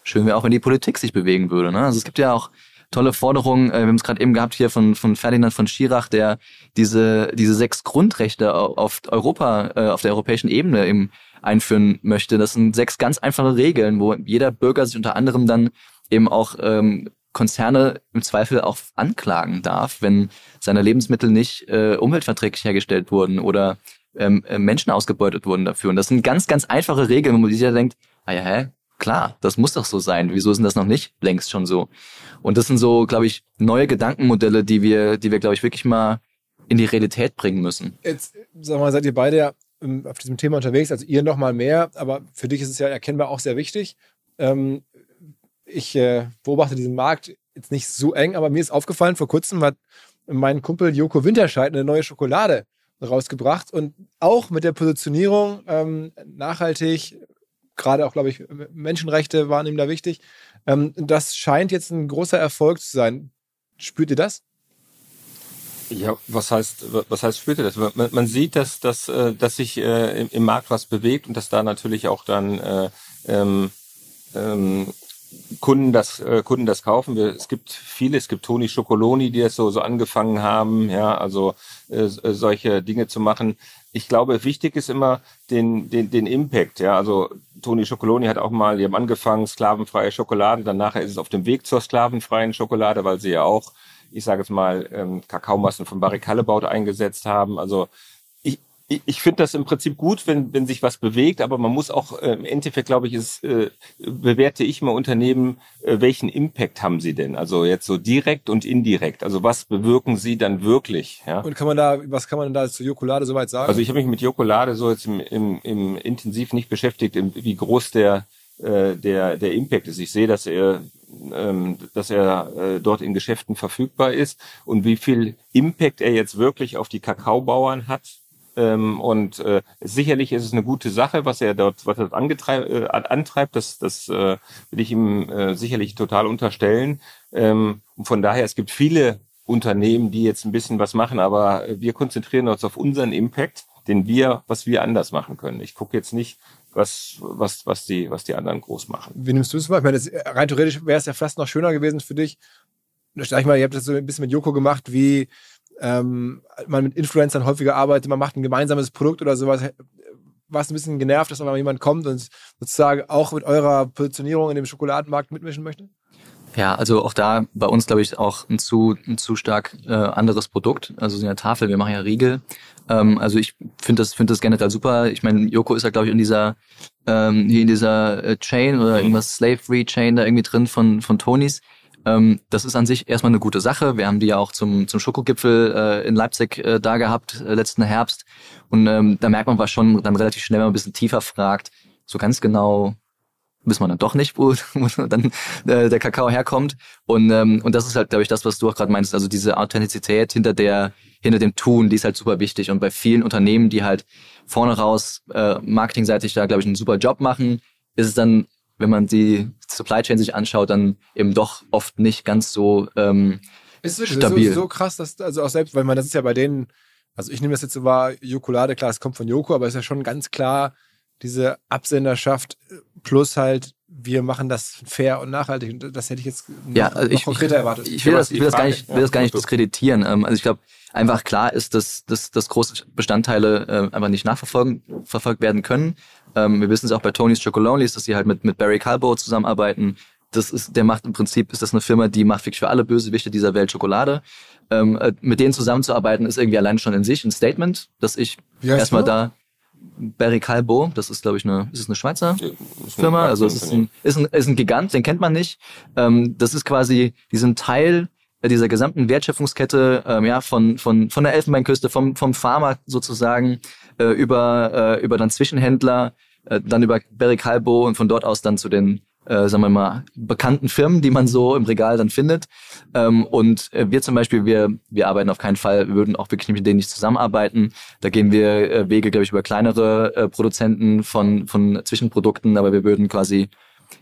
schön wäre auch, wenn die Politik sich bewegen würde. Ne? Also es gibt ja auch tolle Forderungen, äh, wir haben es gerade eben gehabt hier von, von Ferdinand von Schirach, der diese, diese sechs Grundrechte auf Europa, äh, auf der europäischen Ebene eben einführen möchte. Das sind sechs ganz einfache Regeln, wo jeder Bürger sich unter anderem dann eben auch ähm, Konzerne im Zweifel auch anklagen darf, wenn seine Lebensmittel nicht äh, umweltverträglich hergestellt wurden oder ähm, äh, Menschen ausgebeutet wurden dafür. Und das sind ganz, ganz einfache Regeln, wo man sich ja denkt, ah ja, hä, klar, das muss doch so sein. Wieso ist denn das noch nicht längst schon so? Und das sind so, glaube ich, neue Gedankenmodelle, die wir, die wir, glaube ich, wirklich mal in die Realität bringen müssen. Jetzt, sag mal, seid ihr beide ja ähm, auf diesem Thema unterwegs, also ihr noch mal mehr, aber für dich ist es ja erkennbar auch sehr wichtig. Ähm, ich äh, beobachte diesen Markt jetzt nicht so eng, aber mir ist aufgefallen, vor kurzem hat mein Kumpel Joko Winterscheid eine neue Schokolade rausgebracht und auch mit der Positionierung ähm, nachhaltig, gerade auch, glaube ich, Menschenrechte waren ihm da wichtig. Ähm, das scheint jetzt ein großer Erfolg zu sein. Spürt ihr das? Ja, was heißt, was heißt spürt ihr das? Man, man sieht, dass, dass, äh, dass sich äh, im, Markt was bewegt und dass da natürlich auch dann äh, ähm, ähm, Kunden das äh, Kunden das kaufen. Wir, es gibt viele, es gibt Toni Schokoloni, die das so so angefangen haben, ja, also äh, solche Dinge zu machen. Ich glaube, wichtig ist immer den den den Impact, ja, also Toni Schokoloni hat auch mal, die haben angefangen sklavenfreie Schokolade, dann nachher ist es auf dem Weg zur sklavenfreien Schokolade, weil sie ja auch, ich sage jetzt mal, ähm, Kakaomassen von Barry Callebaut eingesetzt haben. Also ich, ich finde das im Prinzip gut, wenn, wenn sich was bewegt, aber man muss auch äh, im Endeffekt, glaube ich, ist, äh, bewerte ich mal Unternehmen, äh, welchen Impact haben sie denn? Also jetzt so direkt und indirekt. Also was bewirken sie dann wirklich? Ja? Und kann man da, was kann man da zu Jokolade soweit sagen? Also ich habe mich mit Jokolade so jetzt im, im, im intensiv nicht beschäftigt, im, wie groß der äh, der der Impact ist. Ich sehe, dass er ähm, dass er äh, dort in Geschäften verfügbar ist und wie viel Impact er jetzt wirklich auf die Kakaobauern hat ähm, und äh, sicherlich ist es eine gute Sache, was er dort, was er angetreib, äh, antreibt. Das, das äh, will ich ihm äh, sicherlich total unterstellen. Ähm, und von daher, es gibt viele Unternehmen, die jetzt ein bisschen was machen, aber wir konzentrieren uns auf unseren Impact, den wir, was wir anders machen können. Ich gucke jetzt nicht, was, was, was die, was die anderen groß machen. Wie nimmst du es wahr? Ich meine, das, rein theoretisch wäre es ja fast noch schöner gewesen für dich. Sag ich mal, ihr habt das so ein bisschen mit Joko gemacht, wie ähm, man mit Influencern häufiger arbeitet, man macht ein gemeinsames Produkt oder sowas, war es ein bisschen genervt, dass mal jemand kommt und sozusagen auch mit eurer Positionierung in dem Schokoladenmarkt mitmischen möchte? Ja, also auch da bei uns, glaube ich, auch ein zu, ein zu stark äh, anderes Produkt. Also so eine Tafel, wir machen ja Riegel. Ähm, also ich finde das, finde das generell super. Ich meine, Joko ist ja, glaube ich, in dieser, ähm, hier in dieser äh, Chain oder irgendwas Slave-Free-Chain da irgendwie drin von, von Tonys. Ähm, das ist an sich erstmal eine gute Sache. Wir haben die ja auch zum, zum Schokogipfel äh, in Leipzig äh, da gehabt, äh, letzten Herbst. Und ähm, da merkt man was schon dann relativ schnell, wenn man ein bisschen tiefer fragt, so ganz genau wissen wir dann doch nicht, wo, [LAUGHS] wo dann äh, der Kakao herkommt. Und, ähm, und das ist halt, glaube ich, das, was du auch gerade meinst. Also diese Authentizität hinter der, hinter dem Tun, die ist halt super wichtig. Und bei vielen Unternehmen, die halt vorne raus äh, marketingseitig da, glaube ich, einen super Job machen, ist es dann wenn man die Supply Chain sich anschaut, dann eben doch oft nicht ganz so ähm, ist es stabil. So, so krass, dass also auch selbst, weil man das ist ja bei denen, also ich nehme das jetzt so wahr, Jokolade, klar, es kommt von Joko, aber es ist ja schon ganz klar diese Absenderschaft plus halt wir machen das fair und nachhaltig. Und das hätte ich jetzt noch, ja, also noch konkreter erwartet. Ich will, das, ich will das gar nicht, will das gar nicht diskreditieren. Ähm, also ich glaube, einfach klar ist, dass, dass, dass große Bestandteile äh, einfach nicht nachverfolgt verfolgt werden können. Ähm, wir wissen es auch bei Tony's Chocolonely, dass sie halt mit, mit Barry Calbo zusammenarbeiten. Das ist, der macht im Prinzip, ist das eine Firma, die macht wirklich für alle Bösewichte dieser Welt Schokolade. Ähm, äh, mit denen zusammenzuarbeiten ist irgendwie allein schon in sich ein Statement, dass ich erstmal da Barry Calbo, das ist glaube ich eine, ist es eine Schweizer ja, Firma, also es ist ein, ist ein, ist ein Gigant, den kennt man nicht. Ähm, das ist quasi, die sind Teil dieser gesamten Wertschöpfungskette, ähm, ja, von, von, von der Elfenbeinküste, vom, vom Farmer sozusagen, äh, über, äh, über dann Zwischenhändler, äh, dann über Barry Calbo und von dort aus dann zu den äh, sagen wir mal, bekannten Firmen, die man so im Regal dann findet. Ähm, und äh, wir zum Beispiel, wir, wir arbeiten auf keinen Fall, würden auch wirklich mit denen nicht zusammenarbeiten. Da gehen wir äh, Wege, glaube ich, über kleinere äh, Produzenten von, von Zwischenprodukten, aber wir würden quasi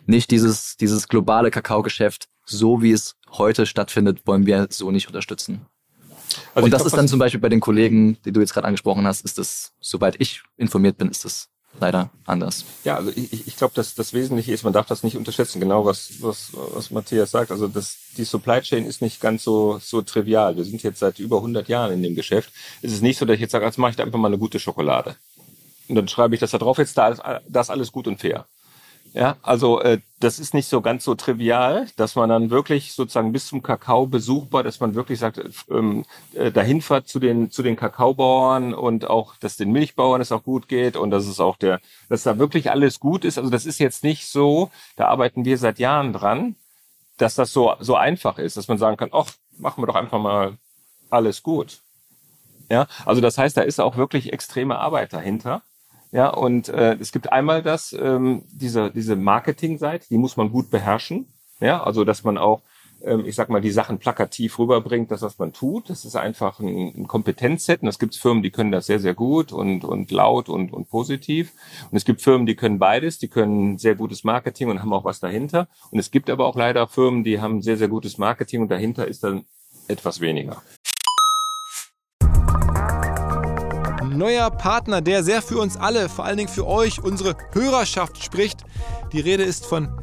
nicht dieses, dieses globale Kakaogeschäft, so wie es heute stattfindet, wollen wir so nicht unterstützen. Also und das glaub, ist dann zum Beispiel bei den Kollegen, die du jetzt gerade angesprochen hast, ist das, soweit ich informiert bin, ist das leider anders. Ja, also ich, ich- glaube, dass das Wesentliche ist, man darf das nicht unterschätzen, genau was, was, was Matthias sagt. Also das, die Supply Chain ist nicht ganz so, so trivial. Wir sind jetzt seit über 100 Jahren in dem Geschäft. Es ist nicht so, dass ich jetzt sage, jetzt mache ich da einfach mal eine gute Schokolade. Und dann schreibe ich das da drauf, jetzt da ist alles gut und fair. Ja, also äh, das ist nicht so ganz so trivial, dass man dann wirklich sozusagen bis zum Kakao besuchbar, dass man wirklich sagt, ähm, äh, dahin fährt zu den zu den Kakaobauern und auch, dass den Milchbauern es auch gut geht und dass es auch der, dass da wirklich alles gut ist. Also das ist jetzt nicht so, da arbeiten wir seit Jahren dran, dass das so so einfach ist, dass man sagen kann, ach, machen wir doch einfach mal alles gut. Ja, also das heißt, da ist auch wirklich extreme Arbeit dahinter. Ja, und äh, es gibt einmal das, ähm, diese, diese Marketingseite, die muss man gut beherrschen. Ja, also dass man auch, ähm, ich sag mal, die Sachen plakativ rüberbringt, das, was man tut. Das ist einfach ein, ein Kompetenzset. Und es gibt Firmen, die können das sehr, sehr gut und, und laut und, und positiv. Und es gibt Firmen, die können beides, die können sehr gutes Marketing und haben auch was dahinter. Und es gibt aber auch leider Firmen, die haben sehr, sehr gutes Marketing und dahinter ist dann etwas weniger. Neuer Partner, der sehr für uns alle, vor allen Dingen für euch, unsere Hörerschaft spricht. Die Rede ist von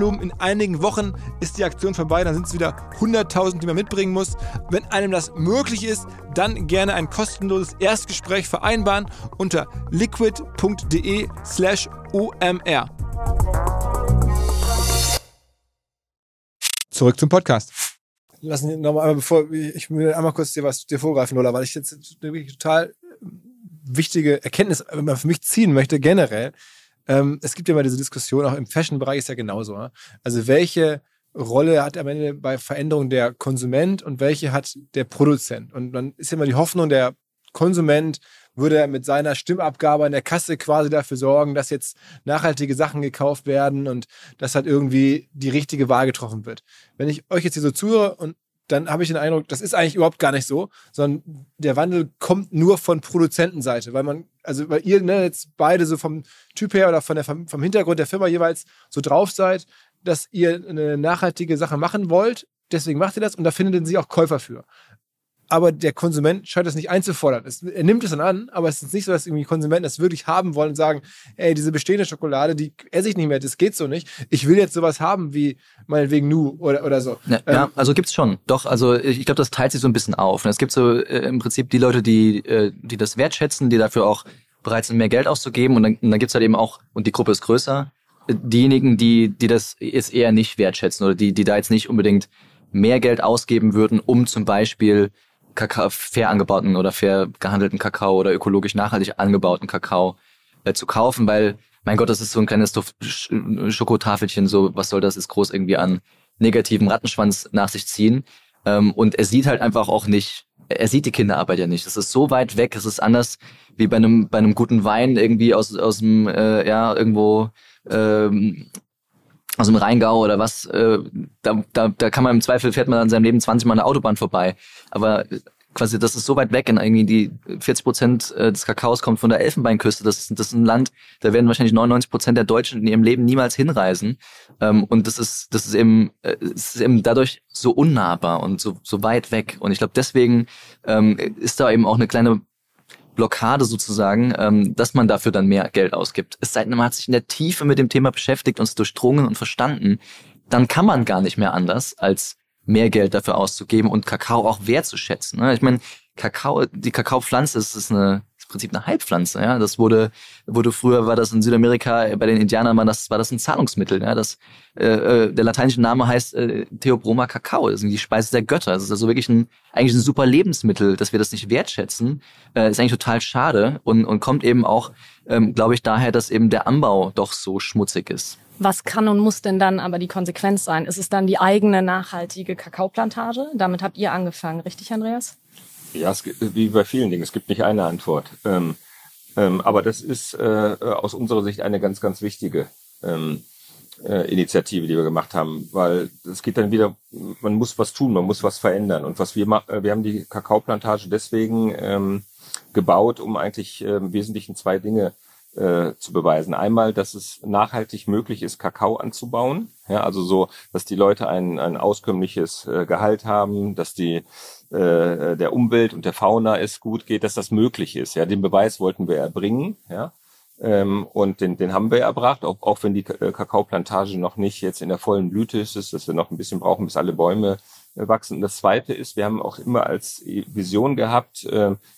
In einigen Wochen ist die Aktion vorbei, dann sind es wieder 100.000, die man mitbringen muss. Wenn einem das möglich ist, dann gerne ein kostenloses Erstgespräch vereinbaren unter liquid.de slash omr. Zurück zum Podcast. Lass mich nochmal bevor ich will einmal kurz dir was dir vorgreifen, Lola, weil ich jetzt eine wirklich total wichtige Erkenntnis für mich ziehen möchte, generell. Ähm, es gibt ja immer diese Diskussion, auch im Fashion-Bereich ist ja genauso. Ne? Also welche Rolle hat am Ende bei Veränderung der Konsument und welche hat der Produzent? Und dann ist ja immer die Hoffnung, der Konsument würde mit seiner Stimmabgabe an der Kasse quasi dafür sorgen, dass jetzt nachhaltige Sachen gekauft werden und dass halt irgendwie die richtige Wahl getroffen wird. Wenn ich euch jetzt hier so zuhöre und dann habe ich den Eindruck, das ist eigentlich überhaupt gar nicht so, sondern der Wandel kommt nur von Produzentenseite, weil man, also weil ihr ne, jetzt beide so vom Typ her oder von der, vom Hintergrund der Firma jeweils so drauf seid, dass ihr eine nachhaltige Sache machen wollt, deswegen macht ihr das und da findet sie auch Käufer für. Aber der Konsument scheint das nicht einzufordern. Es, er nimmt es dann an, aber es ist nicht so, dass irgendwie Konsumenten das wirklich haben wollen und sagen, ey, diese bestehende Schokolade, die esse ich nicht mehr, das geht so nicht. Ich will jetzt sowas haben wie meinetwegen Nu oder, oder so. Ja, Ähm, ja also gibt's schon. Doch, also ich glaube, das teilt sich so ein bisschen auf. Es gibt so äh, im Prinzip die Leute, die, äh, die das wertschätzen, die dafür auch bereit sind, mehr Geld auszugeben. Und dann, und dann gibt's halt eben auch, und die Gruppe ist größer, äh, diejenigen, die, die das jetzt eher nicht wertschätzen oder die, die da jetzt nicht unbedingt mehr Geld ausgeben würden, um zum Beispiel Kakao, fair angebauten oder fair gehandelten Kakao oder ökologisch nachhaltig angebauten Kakao äh, zu kaufen, weil, mein Gott, das ist so ein kleines Sch- Schokotafelchen, so, was soll das jetzt groß irgendwie an negativen Rattenschwanz nach sich ziehen. Ähm, und er sieht halt einfach auch nicht, er sieht die Kinderarbeit ja nicht. Das ist so weit weg, es ist anders wie bei einem, bei einem guten Wein irgendwie aus, aus dem, äh, ja, irgendwo, ähm, aus dem Rheingau oder was, äh, da, da, da kann man im Zweifel fährt man an seinem Leben 20 Mal der Autobahn vorbei. Aber quasi, das ist so weit weg, in irgendwie die 40 Prozent äh, des Kakaos kommt von der Elfenbeinküste. Das ist, das ist ein Land, da werden wahrscheinlich 99 Prozent der Deutschen in ihrem Leben niemals hinreisen. Ähm, und das ist, das ist eben, äh, es ist eben dadurch so unnahbar und so, so weit weg. Und ich glaube, deswegen ähm, ist da eben auch eine kleine Blockade sozusagen, ähm, dass man dafür dann mehr Geld ausgibt. Es sei denn, man hat sich in der Tiefe mit dem Thema beschäftigt und es durchdrungen und verstanden, dann kann man gar nicht mehr anders, als mehr Geld dafür auszugeben und Kakao auch wertzuschätzen. Ne? Ich meine, Kakao, die Kakaopflanze das ist eine Prinzip eine Heilpflanze. Ja, das wurde wurde früher war das in Südamerika bei den Indianern war das war das ein Zahlungsmittel. Ja, das äh, äh der lateinische Name heißt äh, Theobroma Kakao. Das ist die Speise der Götter. Das ist also wirklich ein eigentlich ein super Lebensmittel, dass wir das nicht wertschätzen. Äh, ist eigentlich total schade und und kommt eben auch, ähm, glaube ich, daher, dass eben der Anbau doch so schmutzig ist. Was kann und muss denn dann aber die Konsequenz sein? Ist es dann die eigene nachhaltige Kakaoplantage? Damit habt ihr angefangen, richtig, Andreas? Ja, es, wie bei vielen Dingen. Es gibt nicht eine Antwort. Ähm, ähm, aber das ist äh, aus unserer Sicht eine ganz, ganz wichtige ähm, äh, Initiative, die wir gemacht haben, weil es geht dann wieder, man muss was tun, man muss was verändern. Und was wir machen, äh, wir haben die Kakaoplantage deswegen ähm, gebaut, um eigentlich äh, im Wesentlichen zwei Dinge äh, zu beweisen. Einmal, dass es nachhaltig möglich ist, Kakao anzubauen. Ja, also so, dass die Leute ein, ein auskömmliches äh, Gehalt haben, dass die äh, der Umwelt und der Fauna es gut geht, dass das möglich ist. Ja, den Beweis wollten wir erbringen. Ja, ähm, und den, den haben wir erbracht, auch, auch wenn die äh, Kakaoplantage noch nicht jetzt in der vollen Blüte ist, dass wir noch ein bisschen brauchen, bis alle Bäume äh, wachsen. Und das Zweite ist, wir haben auch immer als Vision gehabt,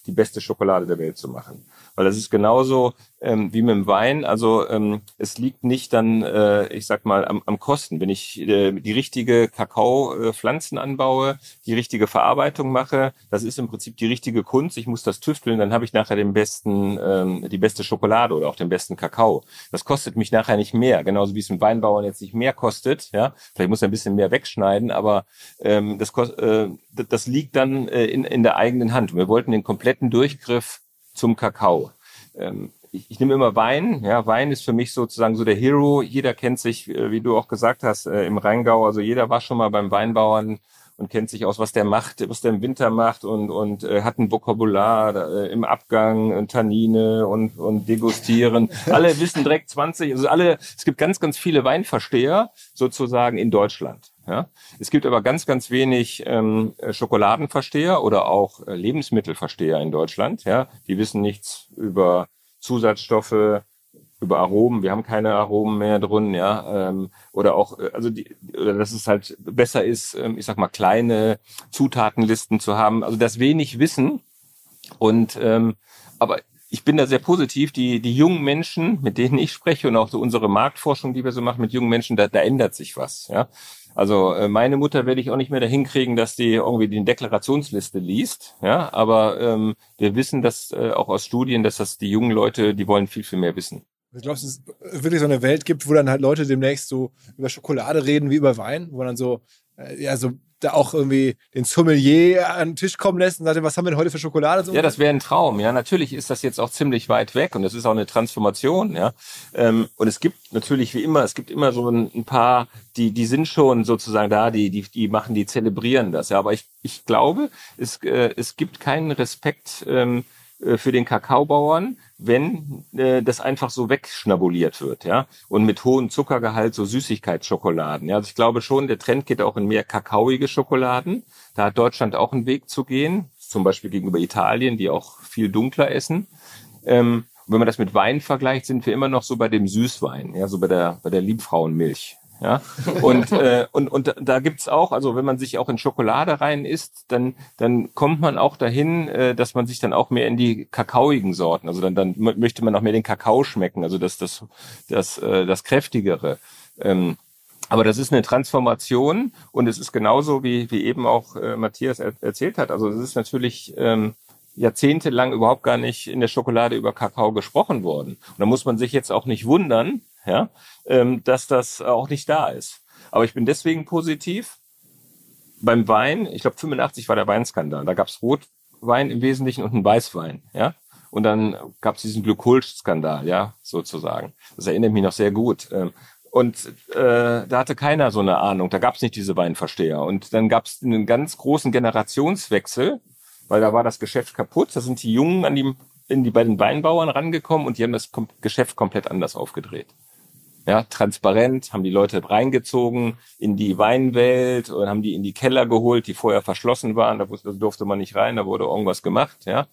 die beste Schokolade der Welt zu machen. Weil das ist genauso ähm, wie mit dem Wein. Also ähm, es liegt nicht dann, äh, ich sag mal, am, am Kosten. Wenn ich äh, die richtige Kakaopflanzen anbaue, die richtige Verarbeitung mache, das ist im Prinzip die richtige Kunst. Ich muss das tüfteln, dann habe ich nachher den besten, ähm, die beste Schokolade oder auch den besten Kakao. Das kostet mich nachher nicht mehr, genauso wie es mit Weinbauern jetzt nicht mehr kostet. Ja, vielleicht muss er ein bisschen mehr wegschneiden, aber ähm, das, äh, das liegt dann äh, in, in der eigenen Hand. Wir wollten den kompletten Durchgriff zum Kakao. Ähm, ich, ich nehme immer Wein. Ja, Wein ist für mich sozusagen so der Hero. Jeder kennt sich, äh, wie du auch gesagt hast, äh, im Rheingau. Also jeder war schon mal beim Weinbauern und kennt sich aus, was der macht, was der im Winter macht und und äh, hat ein Vokabular äh, im Abgang, und Tannine und und degustieren. [LAUGHS] alle wissen direkt 20. Also alle, es gibt ganz ganz viele Weinversteher sozusagen in Deutschland. Ja? Es gibt aber ganz, ganz wenig ähm, Schokoladenversteher oder auch äh, Lebensmittelversteher in Deutschland. Ja? Die wissen nichts über Zusatzstoffe, über Aromen. Wir haben keine Aromen mehr drin, ja. Ähm, oder auch, äh, also die, oder dass es halt besser ist, ähm, ich sag mal, kleine Zutatenlisten zu haben. Also das wenig Wissen. Und ähm, aber ich bin da sehr positiv. Die, die jungen Menschen, mit denen ich spreche und auch so unsere Marktforschung, die wir so machen mit jungen Menschen, da, da ändert sich was. Ja, also äh, meine Mutter werde ich auch nicht mehr dahin kriegen, dass die irgendwie die Deklarationsliste liest. Ja, aber ähm, wir wissen das äh, auch aus Studien, dass das die jungen Leute, die wollen viel viel mehr wissen. Ich glaube, es wirklich so eine Welt gibt, wo dann halt Leute demnächst so über Schokolade reden wie über Wein, wo dann so äh, ja so da auch irgendwie den Sommelier an den Tisch kommen lässt und sagt, was haben wir denn heute für Schokolade? Ja, das wäre ein Traum. Ja, natürlich ist das jetzt auch ziemlich weit weg und das ist auch eine Transformation. Ja, ähm, und es gibt natürlich wie immer, es gibt immer so ein, paar, die die sind schon sozusagen da, die die die machen, die zelebrieren das. Ja, aber ich ich glaube, es äh, es gibt keinen Respekt. Ähm, äh, für den Kakaobauern, wenn äh, das einfach so wegschnabuliert wird, ja. Und mit hohem Zuckergehalt so Süßigkeitsschokoladen. Ja, also ich glaube schon, der Trend geht auch in mehr kakaoige Schokoladen. Da hat Deutschland auch einen Weg zu gehen, zum Beispiel gegenüber Italien, die auch viel dunkler essen. Ähm, wenn man das mit Wein vergleicht, sind wir immer noch so bei dem Süßwein, ja, so bei der bei der Liebfrauenmilch. Ja, und, äh, und, und da gibt's auch, also wenn man sich auch in Schokolade rein isst, dann, dann kommt man auch dahin, äh, dass man sich dann auch mehr in die kakaoigen Sorten, also dann, dann möchte man auch mehr den Kakao schmecken, also das, das, das, äh, das kräftigere. Ähm, aber das ist eine Transformation und es ist genauso, wie, wie eben auch äh, Matthias er erzählt hat. Also es ist natürlich ähm, jahrzehntelang überhaupt gar nicht in der Schokolade über Kakao gesprochen worden. Und da muss man sich jetzt auch nicht wundern, ja, ähm, dass das auch nicht da ist. Aber ich bin deswegen positiv. Beim Wein, ich glaube 85 war der Weinskandal. Da gab es Rotwein im Wesentlichen und einen Weißwein, ja. Und dann gab es diesen Glykolskandal, ja, sozusagen. Das erinnert mich noch sehr gut. Ähm, und äh, da hatte keiner so eine Ahnung. Da gab es nicht diese Weinversteher. Und dann gab es einen ganz großen Generationswechsel weil da war das Geschäft kaputt. Da sind die Jungen an die, in die, bei den Weinbauern rangekommen und die haben das Geschäft komplett anders aufgedreht. Ja, transparent, haben die Leute reingezogen in die Weinwelt und haben die in die Keller geholt, die vorher verschlossen waren, da durfte man nicht rein, da wurde irgendwas gemacht, ja.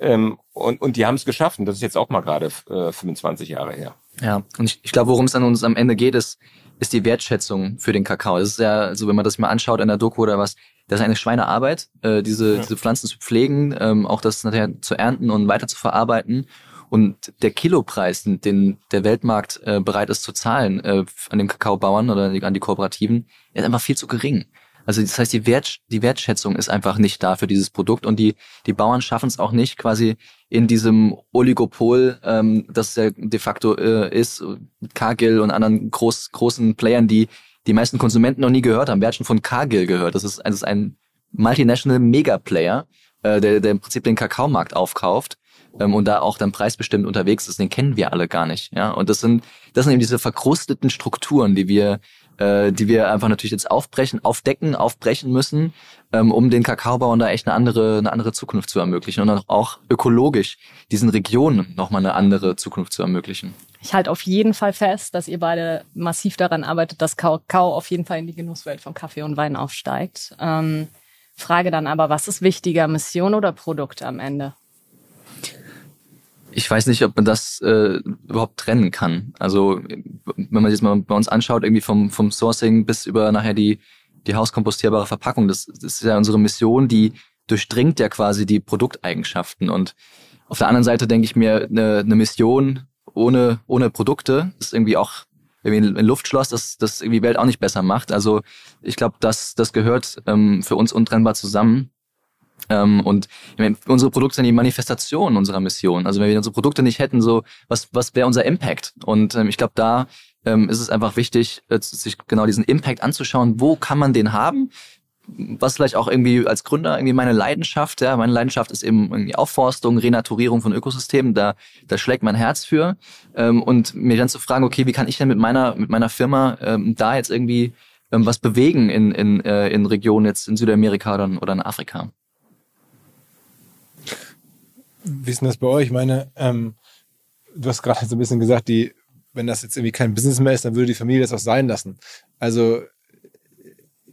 Ähm, und, und die haben es geschafft. Und das ist jetzt auch mal gerade äh, 25 Jahre her. Ja, und ich, ich glaube, worum es an uns am Ende geht, ist, ist die Wertschätzung für den Kakao. Das ist ja, also wenn man das mal anschaut in der Doku oder was, das ist eine Schweinearbeit, äh, diese, ja. diese Pflanzen zu pflegen, ähm, auch das nachher zu ernten und weiter zu verarbeiten. Und der Kilopreis, den, der Weltmarkt äh, bereit ist zu zahlen äh, an den Kakaobauern oder an die Kooperativen, ist einfach viel zu gering. Also das heißt, die, Wert, die Wertschätzung ist einfach nicht da für dieses Produkt und die, die Bauern schaffen es auch nicht, quasi in diesem Oligopol, ähm, das ja de facto äh, ist, Cargill und anderen groß, großen Playern, die die meisten Konsumenten noch nie gehört haben. Wer hat schon von Cargill gehört? Das ist, das ist ein multinational Mega-Player, äh, der, der im Prinzip den Kakaomarkt aufkauft ähm, und da auch dann preisbestimmt unterwegs ist. Den kennen wir alle gar nicht. Ja, und das sind das sind eben diese verkrusteten Strukturen, die wir äh, die wir einfach natürlich jetzt aufbrechen, aufdecken, aufbrechen müssen, ähm, um den Kakaobauern da echt eine andere, eine andere Zukunft zu ermöglichen und auch ökologisch diesen Regionen nochmal eine andere Zukunft zu ermöglichen. Ich halte auf jeden Fall fest, dass ihr beide massiv daran arbeitet, dass Kakao auf jeden Fall in die Genusswelt von Kaffee und Wein aufsteigt. Ähm, Frage dann aber, was ist wichtiger, Mission oder Produkt am Ende? Ich weiß nicht, ob man das äh, überhaupt trennen kann. Also wenn man sich mal bei uns anschaut, irgendwie vom, vom Sourcing bis über nachher die, die hauskompostierbare Verpackung, das, das ist ja unsere Mission, die durchdringt ja quasi die Produkteigenschaften. Und auf der anderen Seite denke ich mir, eine, eine Mission ohne, ohne Produkte ist irgendwie auch irgendwie ein Luftschloss, das das irgendwie Welt auch nicht besser macht. Also ich glaube, das, das gehört ähm, für uns untrennbar zusammen. Ähm, und meine, unsere Produkte sind die Manifestation unserer Mission. Also wenn wir unsere Produkte nicht hätten, so was, was wäre unser Impact? Und ähm, ich glaube, da ähm, ist es einfach wichtig, äh, sich genau diesen Impact anzuschauen. Wo kann man den haben? was vielleicht auch irgendwie als Gründer irgendwie meine Leidenschaft, ja, meine Leidenschaft ist eben irgendwie Aufforstung, Renaturierung von Ökosystemen, da, da schlägt mein Herz für. Ähm, und mir dann zu fragen, okay, wie kann ich denn mit meiner, mit meiner Firma ähm, da jetzt irgendwie ähm, was bewegen in, in, äh, in Regionen jetzt in Südamerika oder, oder in Afrika? Wie ist denn das bei euch? Ich meine, ähm, du hast gerade so ein bisschen gesagt, die, wenn das jetzt irgendwie kein Business mehr ist, dann würde die Familie das auch sein lassen. Also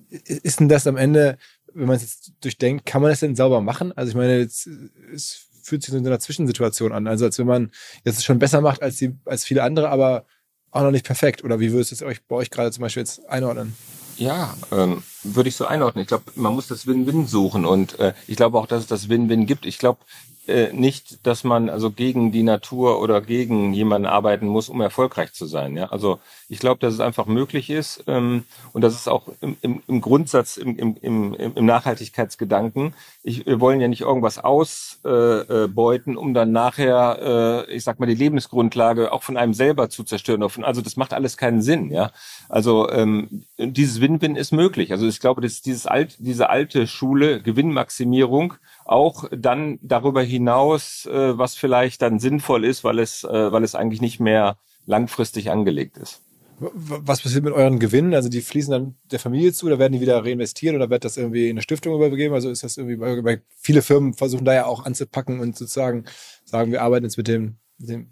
ist denn das am Ende, wenn man es jetzt durchdenkt, kann man das denn sauber machen? Also ich meine, jetzt, es fühlt sich so in einer Zwischensituation an. Also als wenn man jetzt schon besser macht als, die, als viele andere, aber auch noch nicht perfekt. Oder wie würdest du es euch bei euch gerade zum Beispiel jetzt einordnen? Ja, ähm, würde ich so einordnen. Ich glaube, man muss das Win-Win suchen und äh, ich glaube auch, dass es das Win-Win gibt. Ich glaube, äh, nicht, dass man also gegen die Natur oder gegen jemanden arbeiten muss, um erfolgreich zu sein. Ja? Also ich glaube, dass es einfach möglich ist ähm, und das ist auch im, im, im Grundsatz, im, im, im, im Nachhaltigkeitsgedanken. Ich, wir wollen ja nicht irgendwas ausbeuten, äh, um dann nachher, äh, ich sag mal, die Lebensgrundlage auch von einem selber zu zerstören. Also das macht alles keinen Sinn. Ja, Also ähm, dieses Win-Win ist möglich. Also ich glaube, dass dieses alt, diese alte Schule Gewinnmaximierung auch dann darüber hinaus, äh, was vielleicht dann sinnvoll ist, weil es, äh, weil es eigentlich nicht mehr langfristig angelegt ist. Was passiert mit euren Gewinnen? Also die fließen dann der Familie zu oder werden die wieder reinvestiert oder wird das irgendwie in eine Stiftung übergeben? Also ist das irgendwie, weil viele Firmen versuchen da ja auch anzupacken und sozusagen sagen, wir arbeiten jetzt mit dem, mit dem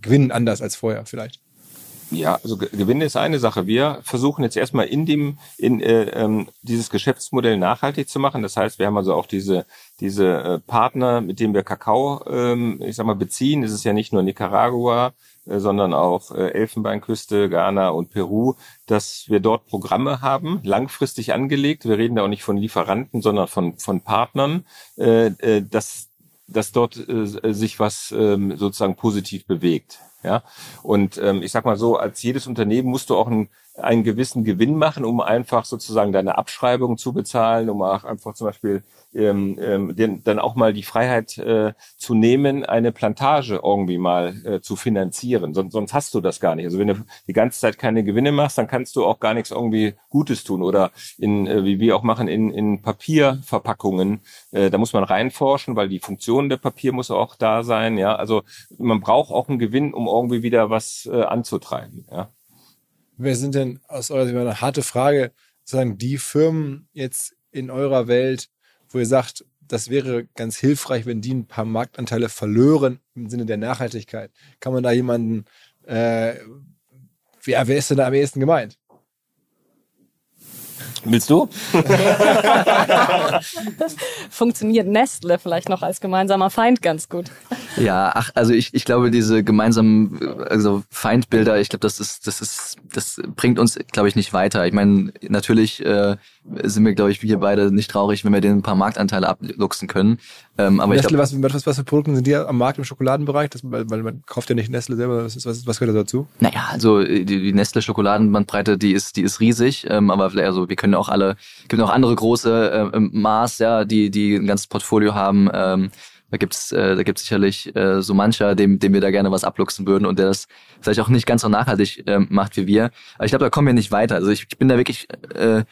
Gewinn anders als vorher vielleicht. Ja, also Gewinne ist eine Sache. Wir versuchen jetzt erstmal in dem in äh, ähm, dieses Geschäftsmodell nachhaltig zu machen. Das heißt, wir haben also auch diese diese äh, Partner, mit denen wir Kakao, ähm, ich sag mal, beziehen. Es ist ja nicht nur Nicaragua, sondern auch äh, Elfenbeinküste, Ghana und Peru, dass wir dort Programme haben, langfristig angelegt. Wir reden da auch nicht von Lieferanten, sondern von von Partnern, äh, äh, dass dass dort äh, sich was ähm, sozusagen positiv bewegt. Ja, und ähm, ich sag mal so, als jedes Unternehmen musst du auch einen, einen gewissen Gewinn machen, um einfach sozusagen deine Abschreibung zu bezahlen, um auch einfach zum Beispiel ähm, ähm, den, dann auch mal die Freiheit äh, zu nehmen, eine Plantage irgendwie mal äh, zu finanzieren. Sonst, sonst hast du das gar nicht. Also wenn du die ganze Zeit keine Gewinne machst, dann kannst du auch gar nichts irgendwie Gutes tun. Oder in, äh, wie wir auch machen, in, in Papierverpackungen, äh, da muss man reinforschen, weil die Funktion der Papier muss auch da sein. Ja, also man braucht auch einen Gewinn, um irgendwie wieder was äh, anzutreiben. Ja. Wer sind denn aus eurer Sicht eine harte Frage, sozusagen die Firmen jetzt in eurer Welt, wo ihr sagt, das wäre ganz hilfreich, wenn die ein paar Marktanteile verlören im Sinne der Nachhaltigkeit. Kann man da jemanden, äh, wer, wer ist denn da am ehesten gemeint? Willst du? [LAUGHS] Funktioniert Nestle vielleicht noch als gemeinsamer Feind ganz gut. Ja, ach, also ich, ich glaube, diese gemeinsamen also Feindbilder, ich glaube, das ist, das ist, das bringt uns, glaube ich, nicht weiter. Ich meine, natürlich äh, sind wir, glaube ich, wir beide nicht traurig, wenn wir den ein paar Marktanteile abluchsen können. Ähm, aber Nestle, ich glaub, was, was, was für Produkte sind die am Markt im Schokoladenbereich? Das, weil, weil man kauft ja nicht Nestle selber. Was, was, was gehört da dazu? Naja, also die, die Nestle-Schokoladenbandbreite, die ist, die ist riesig, ähm, aber vielleicht, also wir können auch alle, gibt auch andere große äh, Maß, ja, die, die ein ganzes Portfolio haben. Ähm, da gibt's, äh, da gibt's sicherlich äh, so mancher, dem, dem wir da gerne was abluchsen würden und der das vielleicht auch nicht ganz so nachhaltig äh, macht wie wir. Aber ich glaube, da kommen wir nicht weiter. Also ich, ich bin da wirklich, äh,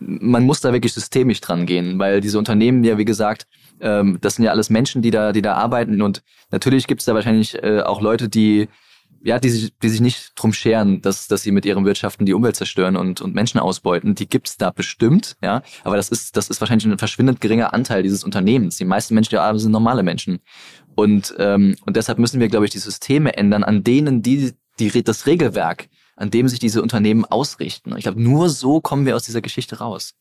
man muss da wirklich systemisch dran gehen, weil diese Unternehmen ja, wie gesagt, ähm, das sind ja alles Menschen, die da, die da arbeiten und natürlich gibt's da wahrscheinlich äh, auch Leute, die ja, die sich, die sich nicht drum scheren, dass, dass sie mit ihren Wirtschaften die Umwelt zerstören und, und Menschen ausbeuten. Die gibt's da bestimmt, ja. Aber das ist, das ist wahrscheinlich ein verschwindend geringer Anteil dieses Unternehmens. Die meisten Menschen, die arbeiten, sind normale Menschen. Und, ähm, und deshalb müssen wir, glaube ich, die Systeme ändern, an denen die, die, das Regelwerk, an dem sich diese Unternehmen ausrichten. Ich glaube, nur so kommen wir aus dieser Geschichte raus.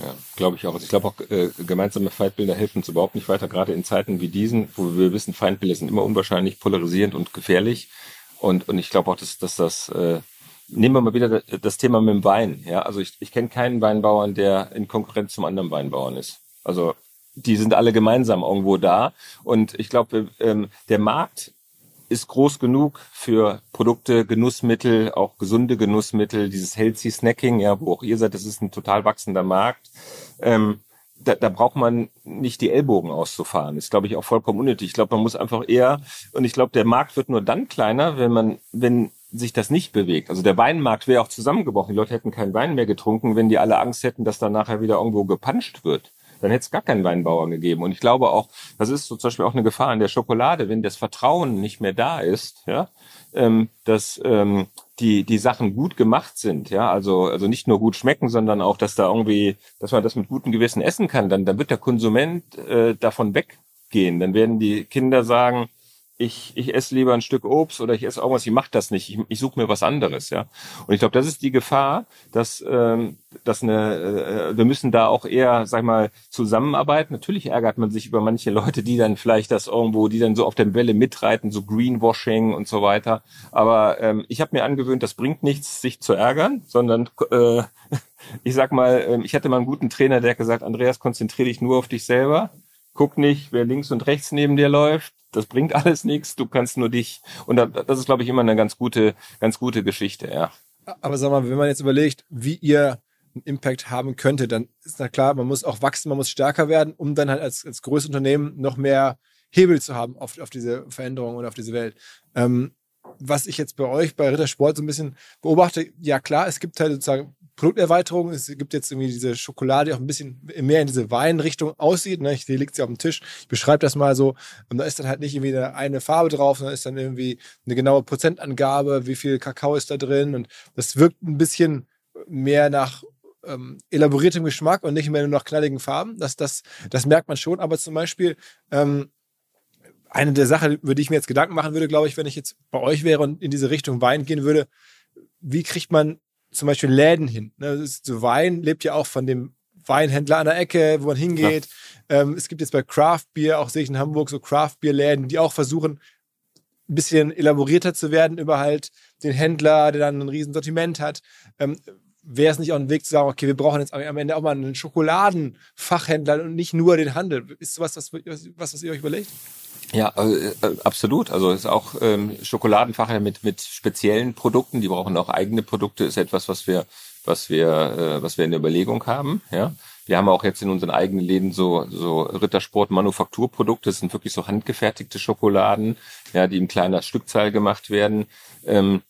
Ja, glaube ich auch. Ich glaube auch, äh, gemeinsame Feindbilder helfen uns überhaupt nicht weiter, gerade in Zeiten wie diesen, wo wir wissen, Feindbilder sind immer unwahrscheinlich polarisierend und gefährlich. Und, und ich glaube auch, dass, dass das, äh, nehmen wir mal wieder das Thema mit dem Wein. Ja, also ich, ich kenne keinen Weinbauern, der in Konkurrenz zum anderen Weinbauern ist. Also die sind alle gemeinsam irgendwo da. Und ich glaube, ähm, der Markt ist groß genug für Produkte, Genussmittel, auch gesunde Genussmittel, dieses Healthy Snacking, ja, wo auch ihr seid, das ist ein total wachsender Markt. Ähm, da, da braucht man nicht die Ellbogen auszufahren. Ist, glaube ich, auch vollkommen unnötig. Ich glaube, man muss einfach eher, und ich glaube, der Markt wird nur dann kleiner, wenn man, wenn sich das nicht bewegt. Also der Weinmarkt wäre auch zusammengebrochen. Die Leute hätten keinen Wein mehr getrunken, wenn die alle Angst hätten, dass da nachher wieder irgendwo gepanscht wird dann hätte es gar keinen Weinbauern gegeben. Und ich glaube auch, das ist so zum Beispiel auch eine Gefahr an der Schokolade, wenn das Vertrauen nicht mehr da ist, ja, ähm, dass ähm, die die Sachen gut gemacht sind, ja, also also nicht nur gut schmecken, sondern auch, dass da irgendwie, dass man das mit gutem Gewissen essen kann, dann dann wird der Konsument äh, davon weggehen. Dann werden die Kinder sagen, ich, ich esse lieber ein Stück Obst oder ich esse irgendwas, ich mache das nicht, ich, ich suche mir was anderes, ja. Und ich glaube, das ist die Gefahr, dass, ähm, dass eine, äh, wir müssen da auch eher, sag ich mal, zusammenarbeiten. Natürlich ärgert man sich über manche Leute, die dann vielleicht das irgendwo, die dann so auf der Welle mitreiten, so Greenwashing und so weiter. Aber ähm, ich habe mir angewöhnt, das bringt nichts, sich zu ärgern, sondern äh, [LAUGHS] ich sag mal, äh, ich hatte mal einen guten Trainer, der hat gesagt, Andreas, konzentriere dich nur auf dich selber guck nicht, wer links und rechts neben dir läuft. Das bringt [LAUGHS] alles nichts. Du kannst nur dich. Und das ist, glaube ich, immer eine ganz gute, ganz gute Geschichte, ja. Aber sag mal, wenn man jetzt überlegt, wie ihr einen Impact haben könnte, dann ist na klar, man muss auch wachsen, man muss stärker werden, um dann halt als, als größtes Unternehmen noch mehr Hebel zu haben auf, auf diese Veränderung und auf diese Welt. Ähm, was ich jetzt bei euch, bei Rittersport so ein bisschen beobachte, ja klar, es gibt halt sozusagen Produkterweiterung. Es gibt jetzt irgendwie diese Schokolade, die auch ein bisschen mehr in diese Weinrichtung aussieht. Ne? Hier liegt sie auf dem Tisch. Ich beschreibe das mal so. Und da ist dann halt nicht irgendwie eine, Farbe drauf, sondern ist dann irgendwie eine genaue Prozentangabe, wie viel Kakao ist da drin. Und das wirkt ein bisschen mehr nach ähm, elaboriertem Geschmack und nicht mehr nur nach knalligen Farben. Das, das, das merkt man schon. Aber zum Beispiel, ähm, eine der Sachen, über die ich mir jetzt Gedanken machen würde, glaube ich, wenn ich jetzt bei euch wäre und in diese Richtung Wein gehen würde, wie kriegt man zum Beispiel Läden hin. Ne? So Wein lebt ja auch von dem Weinhändler an der Ecke, wo man hingeht. Ja. Ähm, es gibt jetzt bei Craft Beer, auch sehe ich in Hamburg, so Craft Beer Läden, die auch versuchen, ein bisschen elaborierter zu werden über halt den Händler, der dann ein riesen Sortiment hat. Ähm, Wäre es nicht auch ein Weg zu sagen, okay, wir brauchen jetzt am Ende auch mal einen Schokoladenfachhändler und nicht nur den Handel? Ist sowas, was, was, was ihr euch überlegt? Ja, äh, äh, absolut. Also ist auch ähm, Schokoladenfacher mit mit speziellen Produkten. Die brauchen auch eigene Produkte. Ist etwas, was wir was wir äh, was wir in der Überlegung haben. Ja, wir haben auch jetzt in unseren eigenen Läden so so Rittersport Manufakturprodukte. Das sind wirklich so handgefertigte Schokoladen, ja, die in kleiner Stückzahl gemacht werden. Ähm,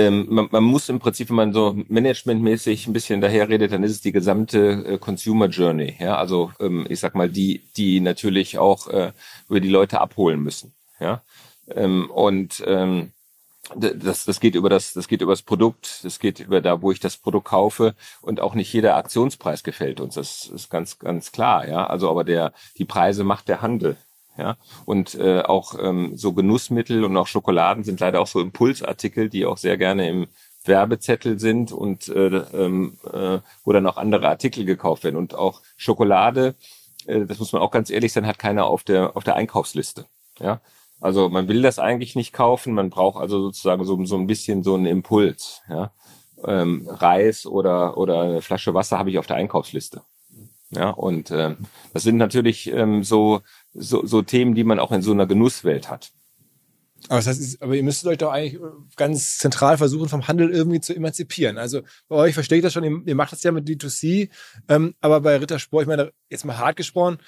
ähm, man, man, muss im Prinzip, wenn man so managementmäßig ein bisschen daherredet, dann ist es die gesamte äh, Consumer Journey. Ja, also ähm, ich sag mal, die, die natürlich auch äh, über die Leute abholen müssen. Ja, ähm, und ähm, das, das geht über das, das geht über das Produkt, das geht über da, wo ich das Produkt kaufe und auch nicht jeder Aktionspreis gefällt uns. Das ist ganz, ganz klar, ja. Also aber der, die Preise macht der Handel. Ja, und äh, auch ähm, so Genussmittel und auch Schokoladen sind leider auch so Impulsartikel, die auch sehr gerne im Werbezettel sind und äh, ähm, äh, wo dann auch andere Artikel gekauft werden. Und auch Schokolade, äh, das muss man auch ganz ehrlich sein, hat keiner auf der auf der Einkaufsliste. Ja, also man will das eigentlich nicht kaufen, man braucht also sozusagen so, so ein bisschen so einen Impuls. Ja? Ähm, Reis oder, oder eine Flasche Wasser habe ich auf der Einkaufsliste. Ja, und äh, das sind natürlich ähm, so, so, so Themen, die man auch in so einer Genusswelt hat. Aber, das heißt, aber ihr müsstet euch doch eigentlich ganz zentral versuchen, vom Handel irgendwie zu emanzipieren. Also bei euch verstehe ich das schon, ihr, macht das ja mit D2C, ähm, aber bei Rittersport, ich meine, jetzt mal hart gesprochen,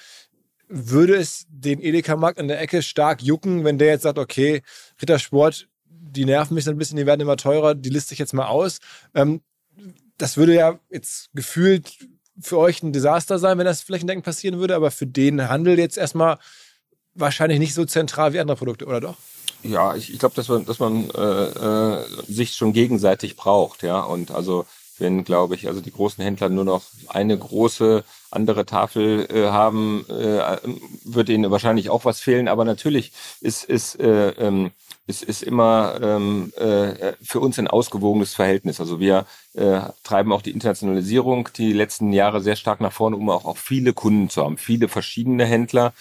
würde es den Edeka-Markt in der Ecke stark jucken, wenn der jetzt sagt, okay, Rittersport, die nerven mich so ein bisschen, die werden immer teurer, die liste ich jetzt mal aus. Ähm, das würde ja jetzt gefühlt für euch ein Desaster sein, wenn das flächendeckend passieren würde, aber für den Handel jetzt erstmal wahrscheinlich nicht so zentral wie andere Produkte, oder doch? Ja, ich, ich glaube, dass man, dass man äh, äh, sich schon gegenseitig braucht, ja. Und also wenn, glaube ich, also die großen Händler nur noch eine große andere Tafel äh, haben, äh, wird ihnen wahrscheinlich auch was fehlen. Aber natürlich ist, ist, äh, ähm, ist, ist immer ähm, äh, für uns ein ausgewogenes Verhältnis. Also wir äh, treiben auch die Internationalisierung die letzten Jahre sehr stark nach vorne, um auch, auch viele Kunden zu haben, viele verschiedene Händler.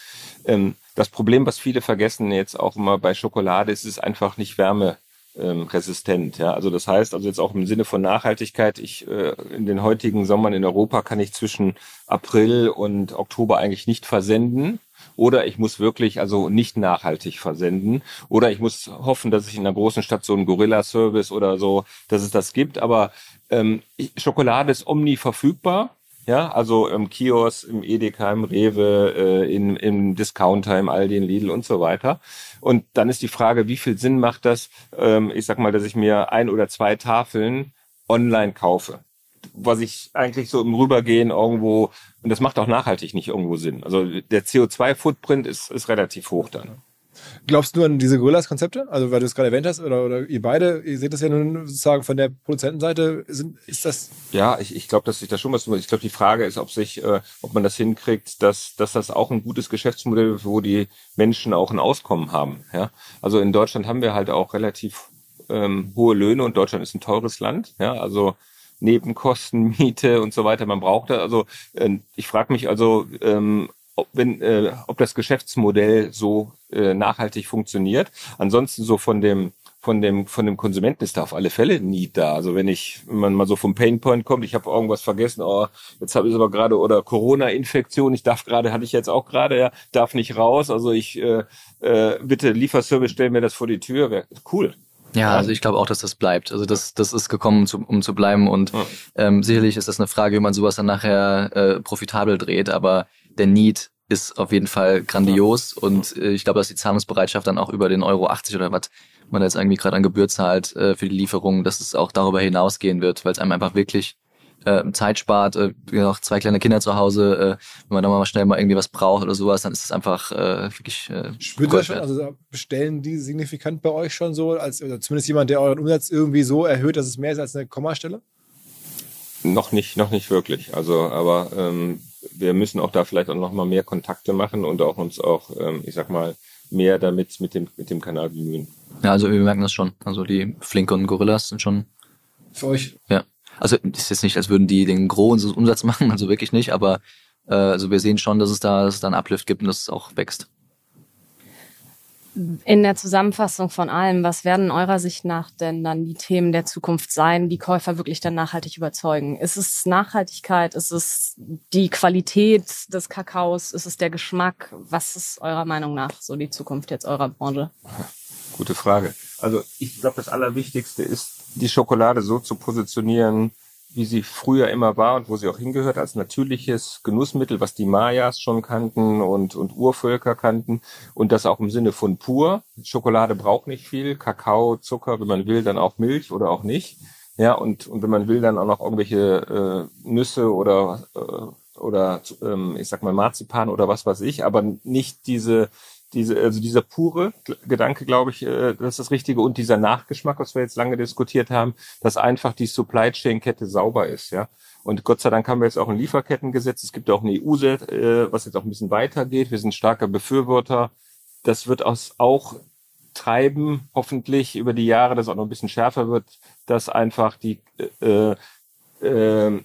Ähm, das Problem, was viele vergessen jetzt auch immer bei Schokolade, ist es einfach nicht Wärme ähm, resistent. Ja, also das heißt, also jetzt auch im Sinne von Nachhaltigkeit, ich äh, in den heutigen Sommern in Europa kann ich zwischen April und Oktober eigentlich nicht versenden. Oder ich muss wirklich also nicht nachhaltig versenden. Oder ich muss hoffen, dass ich in einer großen Stadt so einen Gorilla-Service oder so, dass es das gibt. Aber ähm, Schokolade ist omni verfügbar. Ja, also im Kiosk, im Edeka, im Rewe, äh, in, im Discounter, im Aldi, in Lidl und so weiter. Und dann ist die Frage, wie viel Sinn macht das, ähm, ich sag mal, dass ich mir ein oder zwei Tafeln online kaufe? Was ich eigentlich so im Rübergehen irgendwo, und das macht auch nachhaltig nicht irgendwo Sinn. Also der CO2-Footprint ist, ist relativ hoch dann. Glaubst du an diese Gorillas-Konzepte? Also, weil du es gerade erwähnt hast, oder, oder ihr beide, ihr seht das ja nun sozusagen von der Produzentenseite, sind, ist das? Ja, ich, ich glaube, dass sich da schon was, ich glaube, die Frage ist, ob sich, äh, ob man das hinkriegt, dass, dass das auch ein gutes Geschäftsmodell ist, wo die Menschen auch ein Auskommen haben, ja. Also in Deutschland haben wir halt auch relativ, ähm, hohe Löhne und Deutschland ist ein teures Land, ja, also, Nebenkosten, [LAUGHS] Miete und so weiter. Man braucht da, also äh, ich frage mich also, ähm, ob, wenn, äh, ob das Geschäftsmodell so äh, nachhaltig funktioniert. Ansonsten so von dem von dem von dem Konsumenten ist da auf alle Fälle nie da. Also wenn ich wenn man mal so vom Painpoint kommt, ich habe irgendwas vergessen, oh, jetzt habe ich aber gerade oder Corona-Infektion, ich darf gerade, hatte ich jetzt auch gerade, ja, darf nicht raus. Also ich äh, äh, bitte Lieferservice, stell mir das vor die Tür, wäre cool. Ja, also ich glaube auch, dass das bleibt. Also das, das ist gekommen, um zu, um zu bleiben. Und ja. ähm, sicherlich ist das eine Frage, wie man sowas dann nachher äh, profitabel dreht. Aber der Need ist auf jeden Fall grandios ja. und äh, ich glaube, dass die Zahlungsbereitschaft dann auch über den Euro 80 oder was man jetzt irgendwie gerade an Gebühr zahlt äh, für die Lieferung, dass es auch darüber hinausgehen wird, weil es einem einfach wirklich äh, Zeit spart, äh, noch zwei kleine Kinder zu Hause, äh, wenn man da mal schnell mal irgendwie was braucht oder sowas, dann ist es einfach äh, wirklich. Äh, Spürt ihr schon, also bestellen die signifikant bei euch schon so, als oder zumindest jemand, der euren Umsatz irgendwie so erhöht, dass es mehr ist als eine Kommastelle? Noch nicht, noch nicht wirklich. Also, aber ähm, wir müssen auch da vielleicht auch noch mal mehr Kontakte machen und auch uns auch, ähm, ich sag mal, mehr damit mit dem, mit dem Kanal bemühen. Ja, also wir merken das schon. Also die Flinke und Gorillas sind schon. Für euch? Ja. Also ist jetzt nicht, als würden die den großen Umsatz [LAUGHS] machen, also wirklich nicht, aber äh, also wir sehen schon, dass es da, dass es da einen Uplift gibt und dass es auch wächst in der Zusammenfassung von allem, was werden eurer Sicht nach denn dann die Themen der Zukunft sein, die Käufer wirklich dann nachhaltig überzeugen? Ist es Nachhaltigkeit? Ist es die Qualität des Kakaos? Ist es der Geschmack? Was ist eurer Meinung nach so die Zukunft jetzt eurer Branche? Gute Frage. Also ich glaube, das Allerwichtigste ist, die Schokolade so zu positionieren, wie sie früher immer war und wo sie auch hingehört, als natürliches Genussmittel, was die Mayas schon kannten und, und Urvölker kannten und das auch im Sinne von pur. Schokolade braucht nicht viel, Kakao, Zucker, wenn man will, dann auch Milch oder auch nicht. Ja, und, und wenn man will, dann auch noch irgendwelche äh, Nüsse oder, äh, oder ähm, ich sag mal Marzipan oder was weiß ich, aber nicht diese diese, also dieser pure Gedanke, glaube ich, äh, das ist das Richtige und dieser Nachgeschmack, was wir jetzt lange diskutiert haben, dass einfach die Supply Chain Kette sauber ist, ja. Und Gott sei Dank haben wir jetzt auch ein Lieferkettengesetz. Es gibt auch eine EU, äh, was jetzt auch ein bisschen weitergeht. Wir sind starker Befürworter. Das wird aus, auch treiben, hoffentlich über die Jahre, dass auch noch ein bisschen schärfer wird, dass einfach die äh, äh,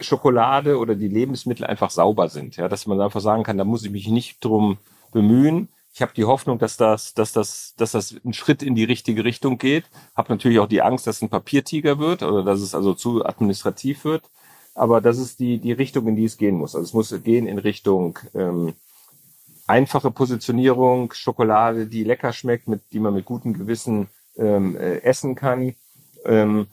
Schokolade oder die Lebensmittel einfach sauber sind. Ja, dass man einfach sagen kann, da muss ich mich nicht drum bemühen. Ich habe die Hoffnung, dass das, dass das, dass das ein Schritt in die richtige Richtung geht. Habe natürlich auch die Angst, dass es ein Papiertiger wird oder dass es also zu administrativ wird. Aber das ist die die Richtung, in die es gehen muss. Also es muss gehen in Richtung ähm, einfache Positionierung, Schokolade, die lecker schmeckt, mit die man mit gutem Gewissen ähm, äh, essen kann. Ähm,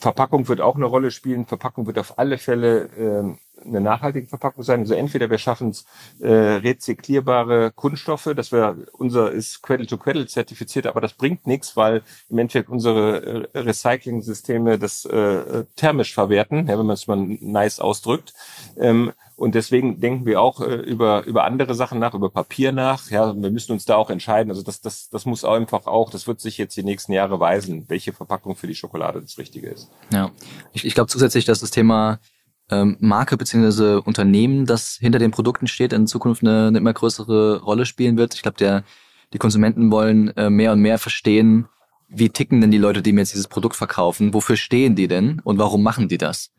Verpackung wird auch eine Rolle spielen. Verpackung wird auf alle Fälle ähm, eine nachhaltige Verpackung sein. Also entweder wir schaffen es äh, rezyklierbare Kunststoffe, das wäre unser ist Cradle to Cradle zertifiziert, aber das bringt nichts, weil im Endeffekt unsere äh, Recycling-Systeme das äh, thermisch verwerten, ja, wenn man es mal nice ausdrückt. Ähm, und deswegen denken wir auch äh, über, über andere Sachen nach, über Papier nach. Ja, wir müssen uns da auch entscheiden. Also das, das, das muss einfach auch, das wird sich jetzt die nächsten Jahre weisen, welche Verpackung für die Schokolade das Richtige ist. Ja, ich, ich glaube zusätzlich, dass das Thema ähm, Marke beziehungsweise Unternehmen, das hinter den Produkten steht, in Zukunft eine, eine immer größere Rolle spielen wird. Ich glaube, der die Konsumenten wollen äh, mehr und mehr verstehen, wie ticken denn die Leute, die mir jetzt dieses Produkt verkaufen, wofür stehen die denn und warum machen die das?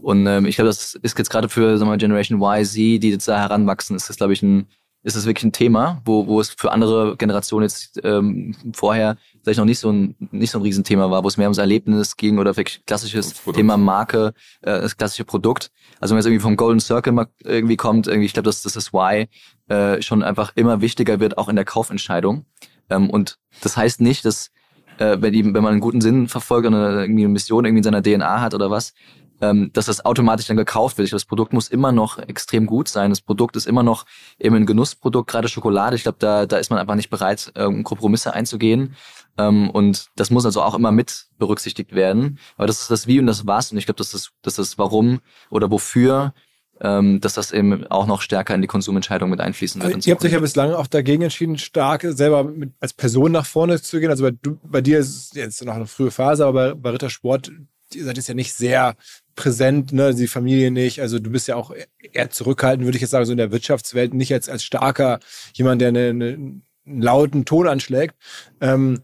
Und ähm, ich glaube, das ist jetzt gerade für sagen wir, Generation Y, Z, die jetzt da heranwachsen, ist das, glaube ich, ein, ist das wirklich ein Thema, wo, wo es für andere Generationen jetzt ähm, vorher vielleicht noch nicht so ein nicht so ein Riesenthema war, wo es mehr ums Erlebnis ging oder wirklich klassisches Thema Marke, äh, das klassische Produkt. Also wenn es irgendwie vom Golden Circle irgendwie kommt, irgendwie, ich glaube, dass, das Why äh, schon einfach immer wichtiger wird, auch in der Kaufentscheidung. Ähm, und das heißt nicht, dass äh, wenn, die, wenn man einen guten Sinn verfolgt oder irgendwie eine Mission irgendwie in seiner DNA hat oder was, ähm, dass das automatisch dann gekauft wird. Das Produkt muss immer noch extrem gut sein. Das Produkt ist immer noch eben ein Genussprodukt, gerade Schokolade. Ich glaube, da, da ist man einfach nicht bereit, ähm, Kompromisse einzugehen. Ähm, und das muss also auch immer mit berücksichtigt werden. Aber das ist das Wie und das Was. Und ich glaube, das ist das ist Warum oder wofür ähm, dass das eben auch noch stärker in die Konsumentscheidung mit einfließen wird. Also ihr habt euch ja bislang auch dagegen entschieden, stark selber mit, als Person nach vorne zu gehen. Also bei, du, bei dir ist es jetzt noch eine frühe Phase, aber bei, bei Rittersport, ihr seid jetzt ja nicht sehr präsent, ne, die Familie nicht. Also du bist ja auch eher zurückhaltend, würde ich jetzt sagen, so in der Wirtschaftswelt, nicht als, als starker jemand, der eine, eine, einen lauten Ton anschlägt. Ähm,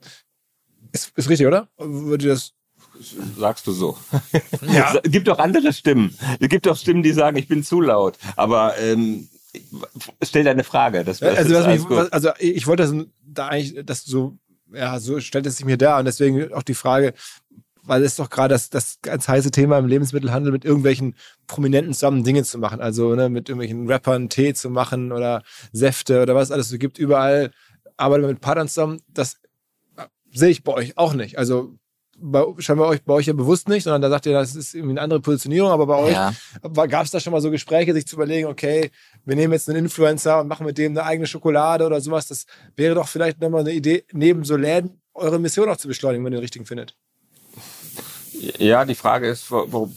ist, ist richtig, oder? Würde das sagst du so. [LAUGHS] Ja. es gibt auch andere Stimmen. Es gibt auch Stimmen, die sagen, ich bin zu laut. Aber ähm, stell deine Frage. Das, das also, mich, also ich wollte das da eigentlich, dass du so, ja, so stellt es sich mir da und deswegen auch die Frage, weil es doch gerade das, das ganz heiße Thema im Lebensmittelhandel mit irgendwelchen Prominenten zusammen Dinge zu machen. Also ne, mit irgendwelchen Rappern Tee zu machen oder Säfte oder was alles so gibt. Überall arbeiten wir mit Partnern zusammen. Das äh, sehe ich bei euch auch nicht. Also bei, scheinbar euch, bei euch ja bewusst nicht, sondern da sagt ihr, das ist irgendwie eine andere Positionierung, aber bei euch ja. gab es da schon mal so Gespräche, sich zu überlegen, okay, wir nehmen jetzt einen Influencer und machen mit dem eine eigene Schokolade oder sowas. Das wäre doch vielleicht nochmal eine Idee, neben so Läden eure Mission auch zu beschleunigen, wenn ihr den richtigen findet. Ja, die Frage ist, warum,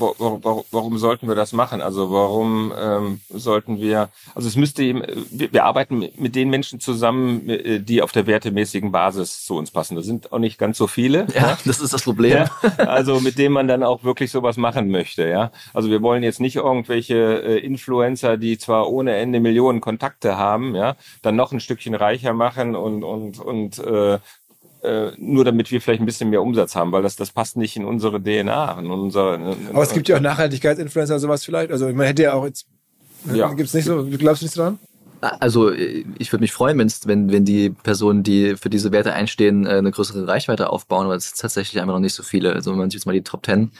warum sollten wir das machen? Also warum ähm, sollten wir, also es müsste eben, wir, arbeiten mit den Menschen zusammen, äh, die auf der wertemäßigen Basis zu uns passen. Das sind auch nicht ganz so viele. Ja, ja. das ist das Problem. Ja, also mit denen man dann auch wirklich sowas machen möchte. Ja, Also wir wollen jetzt nicht irgendwelche äh, Influencer, die zwar ohne Ende Millionen Kontakte haben, ja, dann noch ein Stückchen reicher machen und, und, und äh, äh, nur damit wir vielleicht ein bisschen mehr Umsatz haben, weil das, das passt nicht in unsere DNA. In unser, in, Aber es gibt ja auch Nachhaltigkeitsinfluencer sowas vielleicht. Also man hätte ja auch jetzt, ja. gibt's nicht so, du glaubst nicht dran? Also ich würde mich freuen, wenn's, wenn, wenn die Personen, die für diese Werte einstehen, äh, eine größere Reichweite aufbauen, aber es ist tatsächlich einfach noch nicht so viele. Also wenn man sich jetzt mal die Top Ten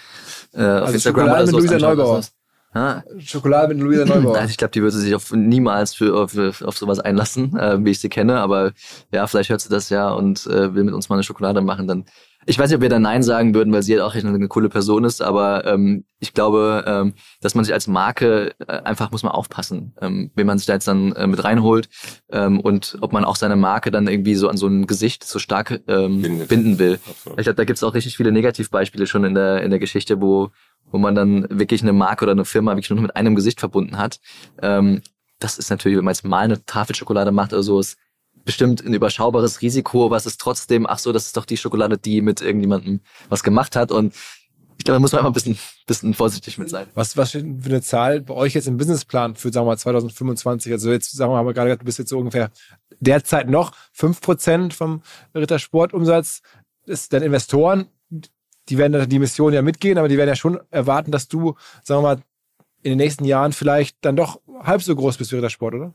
äh, also auf Instagram oder so anschaut, Ha? Schokolade mit Luisa Neubauer. Also ich glaube, die würde sich auf, niemals für, auf, auf sowas einlassen, äh, wie ich sie kenne. Aber ja, vielleicht hört sie das ja und äh, will mit uns mal eine Schokolade machen. Dann ich weiß nicht, ob wir da Nein sagen würden, weil sie halt auch echt eine coole Person ist, aber ähm, ich glaube, ähm, dass man sich als Marke äh, einfach muss man aufpassen, ähm, wenn man sich da jetzt dann äh, mit reinholt ähm, und ob man auch seine Marke dann irgendwie so an so ein Gesicht so stark ähm, binden will. Absolut. Ich glaube, da gibt es auch richtig viele Negativbeispiele schon in der in der Geschichte, wo wo man dann wirklich eine Marke oder eine Firma wirklich nur mit einem Gesicht verbunden hat. Ähm, das ist natürlich, wenn man jetzt mal eine Tafel Schokolade macht oder so, ist bestimmt ein überschaubares Risiko, aber es ist trotzdem, ach so, das ist doch die Schokolade, die mit irgendjemandem was gemacht hat. Und ich glaube, da muss man einfach ein bisschen, bisschen vorsichtig mit sein. Was, was steht für eine Zahl bei euch jetzt im Businessplan für, sagen wir mal, 2025? Also jetzt, sagen wir mal, haben wir gerade gesagt, du bist jetzt so ungefähr derzeit noch fünf Prozent vom Rittersportumsatz. Ist dann Investoren, die werden die Mission ja mitgehen, aber die werden ja schon erwarten, dass du, sagen wir mal, in den nächsten Jahren vielleicht dann doch halb so groß bist wie Rittersport, oder?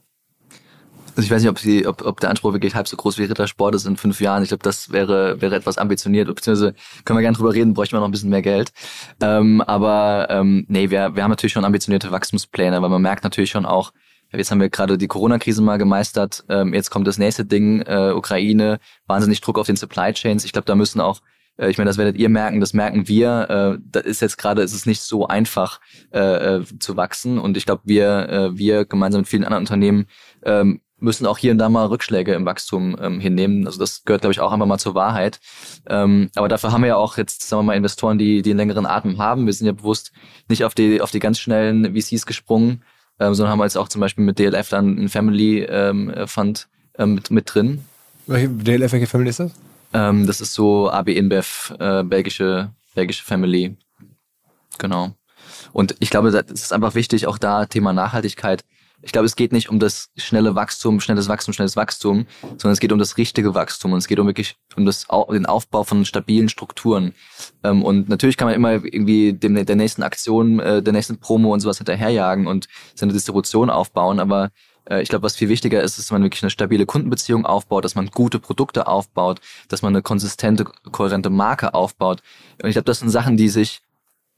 Also ich weiß nicht, ob, sie, ob, ob der Anspruch wirklich halb so groß wie Rittersport ist in fünf Jahren. Ich glaube, das wäre, wäre etwas ambitioniert, beziehungsweise können wir gerne drüber reden, bräuchten wir noch ein bisschen mehr Geld. Ähm, aber ähm, nee, wir, wir haben natürlich schon ambitionierte Wachstumspläne, weil man merkt natürlich schon auch, Jetzt haben wir gerade die Corona-Krise mal gemeistert. Ähm, jetzt kommt das nächste Ding, äh, Ukraine, wahnsinnig Druck auf den Supply Chains. Ich glaube, da müssen auch ich meine, das werdet ihr merken, das merken wir. Äh, das ist jetzt gerade, ist es nicht so einfach äh, äh, zu wachsen. Und ich glaube, wir, äh, wir gemeinsam mit vielen anderen Unternehmen ähm, müssen auch hier und da mal Rückschläge im Wachstum ähm, hinnehmen. Also das gehört, glaube ich, auch einfach mal zur Wahrheit. Ähm, aber dafür haben wir ja auch jetzt, sagen wir mal, Investoren, die, die einen längeren Atem haben. Wir sind ja bewusst nicht auf die, auf die ganz schnellen VCs gesprungen, ähm, sondern haben jetzt auch zum Beispiel mit DLF dann einen Family ähm, Fund ähm, mit, mit drin. Welche DLF, welche Family ist das? Ähm, das ist so AB InBev, äh, belgische, belgische Family. Genau. Und ich glaube, das ist einfach wichtig, auch da Thema Nachhaltigkeit ich glaube, es geht nicht um das schnelle Wachstum, schnelles Wachstum, schnelles Wachstum, sondern es geht um das richtige Wachstum und es geht um wirklich um das, den Aufbau von stabilen Strukturen. Ähm, und natürlich kann man immer irgendwie dem, der nächsten Aktion, äh, der nächsten Promo und sowas hinterherjagen und seine Distribution aufbauen, aber ich glaube, was viel wichtiger ist, ist, dass man wirklich eine stabile Kundenbeziehung aufbaut, dass man gute Produkte aufbaut, dass man eine konsistente, kohärente Marke aufbaut. Und ich glaube, das sind Sachen, die sich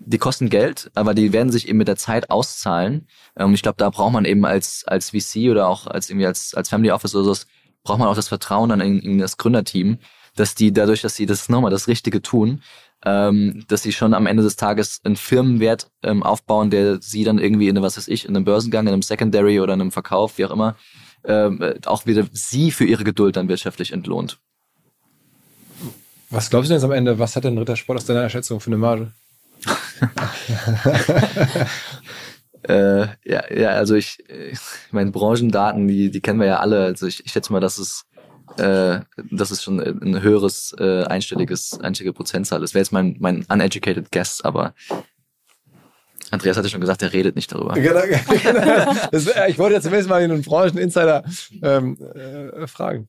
die kosten Geld, aber die werden sich eben mit der Zeit auszahlen. Und ähm, ich glaube, da braucht man eben als, als VC oder auch als irgendwie als, als Family Office oder so, braucht man auch das Vertrauen dann in, in das Gründerteam, dass die dadurch, dass sie das nochmal das Richtige tun, ähm, dass sie schon am Ende des Tages einen Firmenwert ähm, aufbauen, der sie dann irgendwie in, was weiß ich, in einem Börsengang, in einem Secondary oder in einem Verkauf, wie auch immer, ähm, auch wieder sie für ihre Geduld dann wirtschaftlich entlohnt. Was glaubst du denn jetzt am Ende, was hat denn Rittersport aus deiner Schätzung für eine Marge? [LAUGHS] äh, ja, ja, also ich, ich meine Branchendaten, die, die kennen wir ja alle. Also ich, ich schätze mal, dass es äh, das ist schon ein höheres äh, einstelliges, einstellige Prozentzahl. Das wäre jetzt mein, mein uneducated guess, aber Andreas hatte schon gesagt, er redet nicht darüber. Genau, [LAUGHS] genau. Das, ich wollte ja zumindest mal einen Brancheninsider ähm, äh, fragen.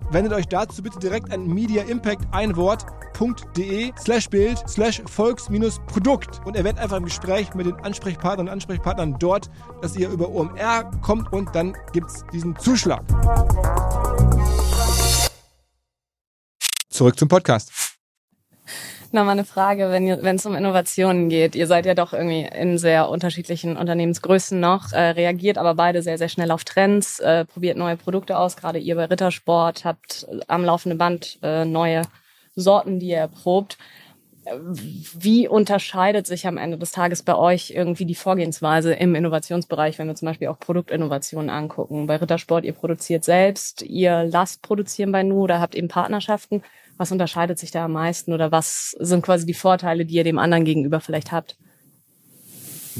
Wendet euch dazu bitte direkt an Media Impact ein Wort www.volks.de slash Bild slash Volks-Produkt und erwähnt einfach im Gespräch mit den Ansprechpartnern und Ansprechpartnern dort, dass ihr über OMR kommt und dann gibt es diesen Zuschlag. Zurück zum Podcast. Nochmal eine Frage, wenn es um Innovationen geht. Ihr seid ja doch irgendwie in sehr unterschiedlichen Unternehmensgrößen noch, äh, reagiert aber beide sehr, sehr schnell auf Trends, äh, probiert neue Produkte aus. Gerade ihr bei Rittersport habt am laufenden Band äh, neue Sorten, die ihr erprobt. Wie unterscheidet sich am Ende des Tages bei euch irgendwie die Vorgehensweise im Innovationsbereich, wenn wir zum Beispiel auch Produktinnovationen angucken? Bei Rittersport, ihr produziert selbst, ihr lasst produzieren bei Nu oder habt eben Partnerschaften. Was unterscheidet sich da am meisten oder was sind quasi die Vorteile, die ihr dem anderen gegenüber vielleicht habt?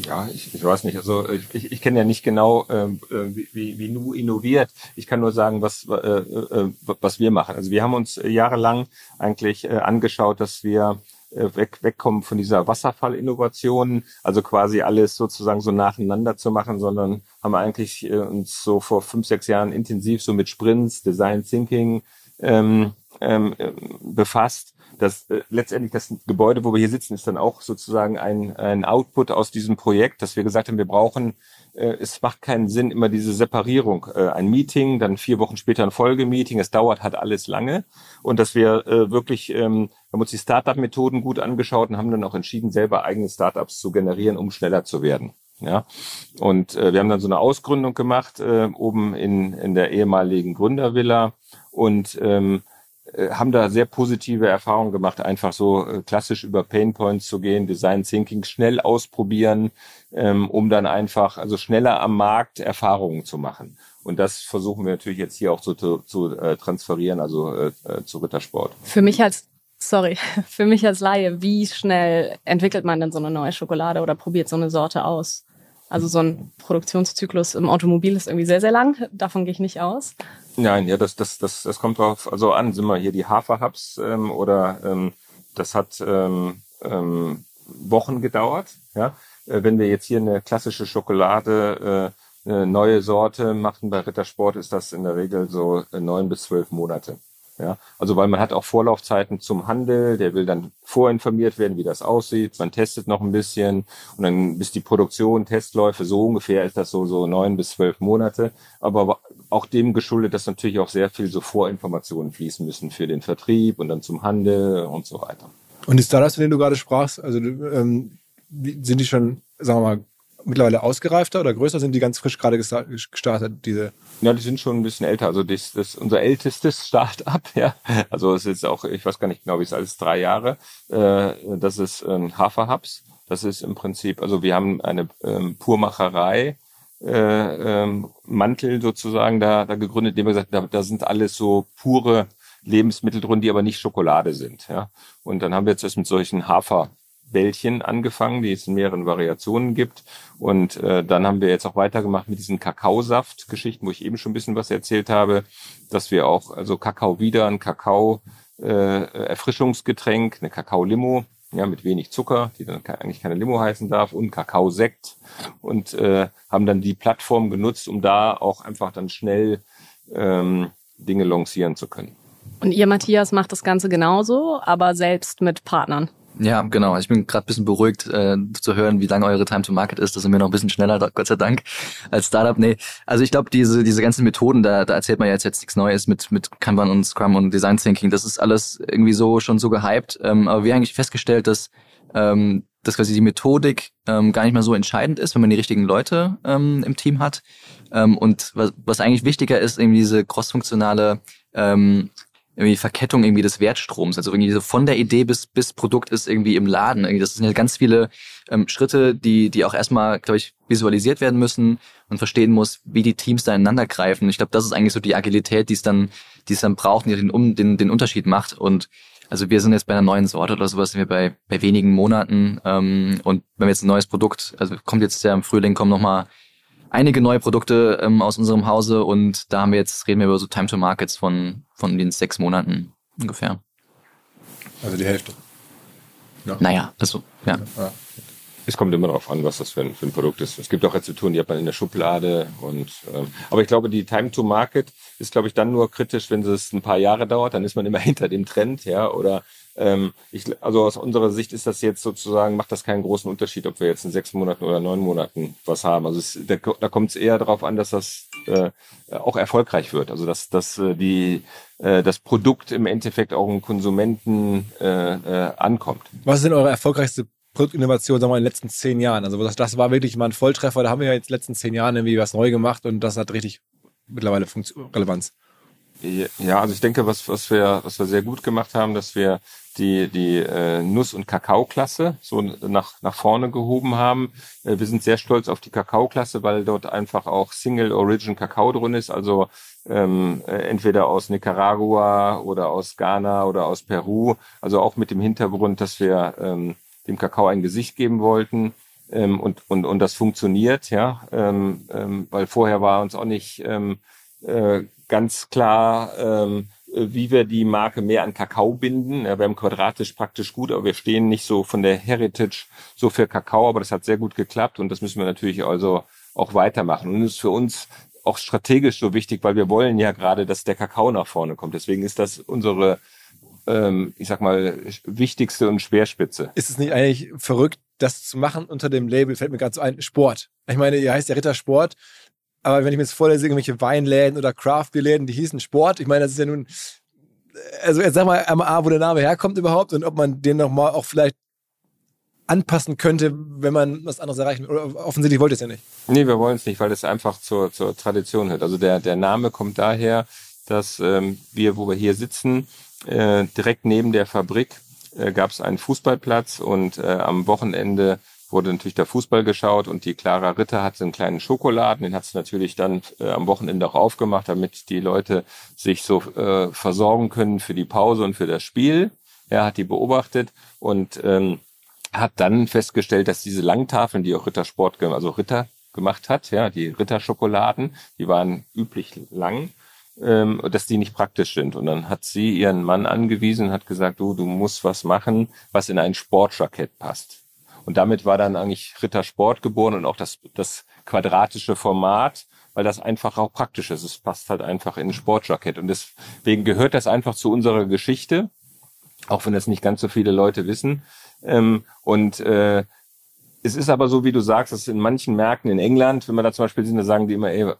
Ja, ich, ich weiß nicht. Also ich, ich kenne ja nicht genau, ähm, äh, wie, wie Nu innoviert. Ich kann nur sagen, was, äh, äh, was wir machen. Also wir haben uns jahrelang eigentlich äh, angeschaut, dass wir äh, weg, wegkommen von dieser Wasserfallinnovation, also quasi alles sozusagen so nacheinander zu machen, sondern haben eigentlich äh, uns so vor fünf, sechs Jahren intensiv so mit Sprints, Design Thinking ähm, ähm, befasst das äh, letztendlich das Gebäude, wo wir hier sitzen, ist dann auch sozusagen ein, ein Output aus diesem Projekt, dass wir gesagt haben, wir brauchen, äh, es macht keinen Sinn, immer diese Separierung. Äh, ein Meeting, dann vier Wochen später ein Folgemeeting, es dauert halt alles lange. Und dass wir äh, wirklich, ähm, haben uns die Startup-Methoden gut angeschaut und haben dann auch entschieden, selber eigene Startups zu generieren, um schneller zu werden. Ja, und äh, wir haben dann so eine Ausgründung gemacht äh, oben in in der ehemaligen Gründervilla und ähm, äh, haben da sehr positive Erfahrungen gemacht, einfach so äh, klassisch über Painpoints zu gehen, Design Thinking schnell ausprobieren, ähm, um dann einfach also schneller am Markt Erfahrungen zu machen. Und das versuchen wir natürlich jetzt hier auch zu, zu, zu äh, transferieren, also äh, äh zu Rittersport. Für mich als Sorry, [LAUGHS] für mich als Laie, wie schnell entwickelt man denn so eine neue Schokolade oder probiert so eine Sorte aus? Also so ein Produktionszyklus im Automobil ist irgendwie sehr, sehr lang. Davon gehe ich nicht aus. Nein, ja, das, das, das, das kommt drauf also an. Sind wir hier die Haferhubs ähm, oder ähm, das hat ähm, ähm, Wochen gedauert. Ja, äh, wenn wir jetzt hier eine klassische Schokolade, äh, eine neue Sorte machen bei Rittersport, ist das in der Regel so äh, neun bis zwölf Monate. Ja, also weil man hat auch Vorlaufzeiten zum Handel, der will dann vorinformiert werden, wie das aussieht. Man testet noch ein bisschen und dann bis die Produktion, Testläufe, so ungefähr ist das so, so neun bis zwölf Monate. Aber auch dem geschuldet, dass natürlich auch sehr viel so Vorinformationen fließen müssen für den Vertrieb und dann zum Handel und so weiter. Und die Startups, von denen du gerade sprachst, also ähm, sind die schon, sagen wir mal, mittlerweile ausgereifter oder größer? Sind die ganz frisch gerade gestartet, diese? Ja, die sind schon ein bisschen älter. Also das, das unser ältestes [LAUGHS] Start-up, ja. Also es ist auch, ich weiß gar nicht genau, wie es alles drei Jahre. Äh, das ist ähm, Haferhubs. Das ist im Prinzip, also wir haben eine ähm, Purmacherei, äh, ähm, Mantel sozusagen da, da gegründet, dem wir gesagt da, da sind alles so pure Lebensmittel drin, die aber nicht Schokolade sind. Ja. Und dann haben wir jetzt mit solchen Hafer Bällchen angefangen, die es in mehreren Variationen gibt. Und äh, dann haben wir jetzt auch weitergemacht mit diesen Kakaosaft-Geschichten, wo ich eben schon ein bisschen was erzählt habe, dass wir auch, also Kakao wieder, ein Kakao äh, Erfrischungsgetränk, eine Kakao-Limo, ja, mit wenig Zucker, die dann eigentlich keine Limo heißen darf, und Kakao-Sekt und äh, haben dann die Plattform genutzt, um da auch einfach dann schnell ähm, Dinge lancieren zu können. Und ihr, Matthias, macht das Ganze genauso, aber selbst mit Partnern. Ja, genau. Ich bin gerade bisschen beruhigt äh, zu hören, wie lange eure Time to Market ist. Das sind wir noch ein bisschen schneller, Gott sei Dank, als Startup. Nee, also ich glaube, diese diese ganzen Methoden, da, da erzählt man ja jetzt, jetzt nichts Neues mit mit Kanban und Scrum und Design Thinking. Das ist alles irgendwie so schon so gehypt. Ähm, aber wir haben eigentlich festgestellt, dass ähm, dass quasi die Methodik ähm, gar nicht mal so entscheidend ist, wenn man die richtigen Leute ähm, im Team hat. Ähm, und was, was eigentlich wichtiger ist, irgendwie diese crossfunktionale ähm, irgendwie Verkettung irgendwie des Wertstroms. Also irgendwie so von der Idee bis bis Produkt ist irgendwie im Laden. Irgendwie das sind ja ganz viele ähm, Schritte, die die auch erstmal, glaube ich, visualisiert werden müssen und verstehen muss, wie die Teams da ineinander greifen. Ich glaube, das ist eigentlich so die Agilität, die es dann, die es dann braucht, die den, um, den, den Unterschied macht. Und also wir sind jetzt bei einer neuen Sorte oder sowas, sind wir bei, bei wenigen Monaten. Ähm, und wenn wir jetzt ein neues Produkt, also kommt jetzt ja im Frühling, kommen nochmal einige neue Produkte ähm, aus unserem Hause und da haben wir jetzt, reden wir über so Time to Markets von, von den sechs Monaten ungefähr. Also die Hälfte. Ja. Naja, also, ja. ja. Es kommt immer darauf an, was das für ein, für ein Produkt ist. Es gibt auch Rezepturen, die hat man in der Schublade. Und ähm, aber ich glaube, die Time to Market ist, glaube ich, dann nur kritisch, wenn es ein paar Jahre dauert. Dann ist man immer [LAUGHS] hinter dem Trend, ja. Oder ähm, ich, also aus unserer Sicht ist das jetzt sozusagen, macht das keinen großen Unterschied, ob wir jetzt in sechs Monaten oder neun Monaten was haben. Also es, da, da kommt es eher darauf an, dass das äh, auch erfolgreich wird. Also dass, dass äh, die äh, das Produkt im Endeffekt auch im Konsumenten äh, äh, ankommt. Was denn eure erfolgreichste Produktinnovation, sagen wir mal, in den letzten zehn Jahren? Also das, das war wirklich mal ein Volltreffer. Da haben wir ja jetzt in den letzten zehn Jahren irgendwie was neu gemacht und das hat richtig mittlerweile Funktion, Relevanz. Ja, also ich denke, was, was wir, was wir sehr gut gemacht haben, dass wir die, die äh, Nuss- und Kakaoklasse so nach, nach vorne gehoben haben. Äh, wir sind sehr stolz auf die Kakaoklasse, weil dort einfach auch Single Origin Kakao drin ist, also ähm, äh, entweder aus Nicaragua oder aus Ghana oder aus Peru, also auch mit dem Hintergrund, dass wir ähm, dem Kakao ein Gesicht geben wollten. ähm, und, und, und das funktioniert, ja, ähm, ähm, weil vorher war uns auch nicht ähm, äh, ganz klar, ähm, wie wir die Marke mehr an Kakao binden. Ja, wir haben quadratisch praktisch gut, aber wir stehen nicht so von der Heritage so für Kakao, aber das hat sehr gut geklappt und das müssen wir natürlich also auch weitermachen. Und ist für uns auch strategisch so wichtig, weil wir wollen ja gerade, dass der Kakao nach vorne kommt. Deswegen ist das unsere, ähm, ich sag mal, wichtigste und Speerspitze. Ist es nicht eigentlich verrückt, das zu machen unter dem Label, fällt mir gerade so ein, Sport. Ich meine, ihr heißt ja Ritter Sport, aber wenn ich mir jetzt vorlese, irgendwelche Weinläden oder Craft-Läden, die hießen Sport, ich meine, das ist ja nun, also jetzt sag mal einmal A, wo der Name herkommt überhaupt und ob man den nochmal auch vielleicht anpassen könnte, wenn man was anderes erreichen will. Oder offensichtlich wollt ihr es ja nicht. Nee, wir wollen es nicht, weil es einfach zur, zur Tradition hört. Also der, der Name kommt daher, dass ähm, wir, wo wir hier sitzen, äh, direkt neben der Fabrik äh, gab es einen Fußballplatz und äh, am Wochenende wurde natürlich der Fußball geschaut und die Clara Ritter hatte einen kleinen Schokoladen, den hat sie natürlich dann äh, am Wochenende auch aufgemacht, damit die Leute sich so äh, versorgen können für die Pause und für das Spiel. Er hat die beobachtet und ähm, hat dann festgestellt, dass diese Langtafeln, die auch Rittersport, also Ritter gemacht hat, ja, die Ritterschokoladen, die waren üblich lang, ähm, dass die nicht praktisch sind. Und dann hat sie ihren Mann angewiesen und hat gesagt, du, du musst was machen, was in ein Sportjackett passt. Und damit war dann eigentlich Rittersport geboren und auch das, das quadratische Format, weil das einfach auch praktisch ist. Es passt halt einfach in ein Sportjackett. Und deswegen gehört das einfach zu unserer Geschichte, auch wenn das nicht ganz so viele Leute wissen. Ähm, und äh, es ist aber so, wie du sagst, dass in manchen Märkten in England, wenn man da zum Beispiel sind, da sagen die immer, ey,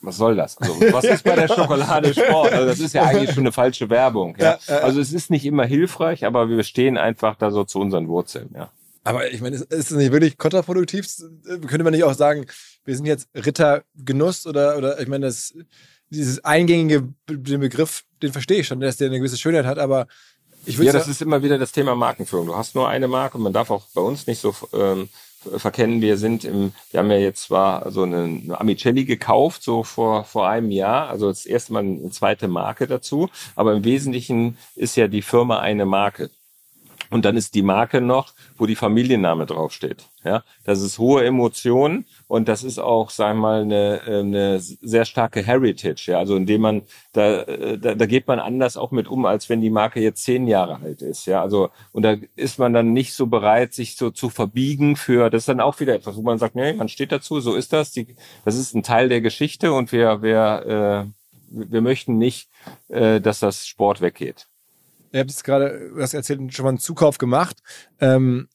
was soll das? Also, was ist bei der [LAUGHS] Schokolade Sport? Also, das ist ja eigentlich schon eine falsche Werbung. Ja? Also es ist nicht immer hilfreich, aber wir stehen einfach da so zu unseren Wurzeln. Ja. Aber ich meine, ist es nicht wirklich kontraproduktiv? Könnte man nicht auch sagen, wir sind jetzt Ritter Genuss oder, oder ich meine, das, dieses eingängige den Begriff, den verstehe ich schon, dass der eine gewisse Schönheit hat, aber ich würde Ja, das ist immer wieder das Thema Markenführung. Du hast nur eine Marke und man darf auch bei uns nicht so ähm, verkennen. Wir sind im, wir haben ja jetzt zwar so eine, eine Amicelli gekauft, so vor, vor einem Jahr, also das erste Mal eine zweite Marke dazu, aber im Wesentlichen ist ja die Firma eine Marke. Und dann ist die Marke noch, wo die Familienname draufsteht. Ja, das ist hohe Emotion und das ist auch, sagen wir mal, eine, eine sehr starke Heritage. Ja, also indem man da, da, da geht man anders auch mit um, als wenn die Marke jetzt zehn Jahre alt ist. Ja, also und da ist man dann nicht so bereit, sich so zu verbiegen für. Das ist dann auch wieder etwas, wo man sagt, nee, man steht dazu, so ist das. Die, das ist ein Teil der Geschichte und wir, wir, äh, wir möchten nicht, äh, dass das Sport weggeht. Ihr habt jetzt gerade, du hast erzählt, schon mal einen Zukauf gemacht. Ähm,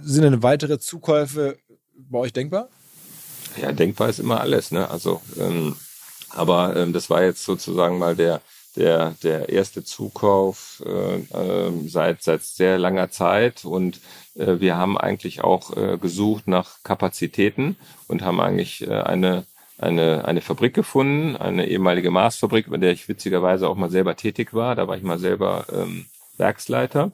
sind denn weitere Zukäufe bei euch denkbar? Ja, denkbar ist immer alles, ne? Also, ähm, aber ähm, das war jetzt sozusagen mal der der der erste Zukauf äh, äh, seit seit sehr langer Zeit und äh, wir haben eigentlich auch äh, gesucht nach Kapazitäten und haben eigentlich äh, eine eine, eine Fabrik gefunden, eine ehemalige Maßfabrik, bei der ich witzigerweise auch mal selber tätig war. Da war ich mal selber ähm, Werksleiter.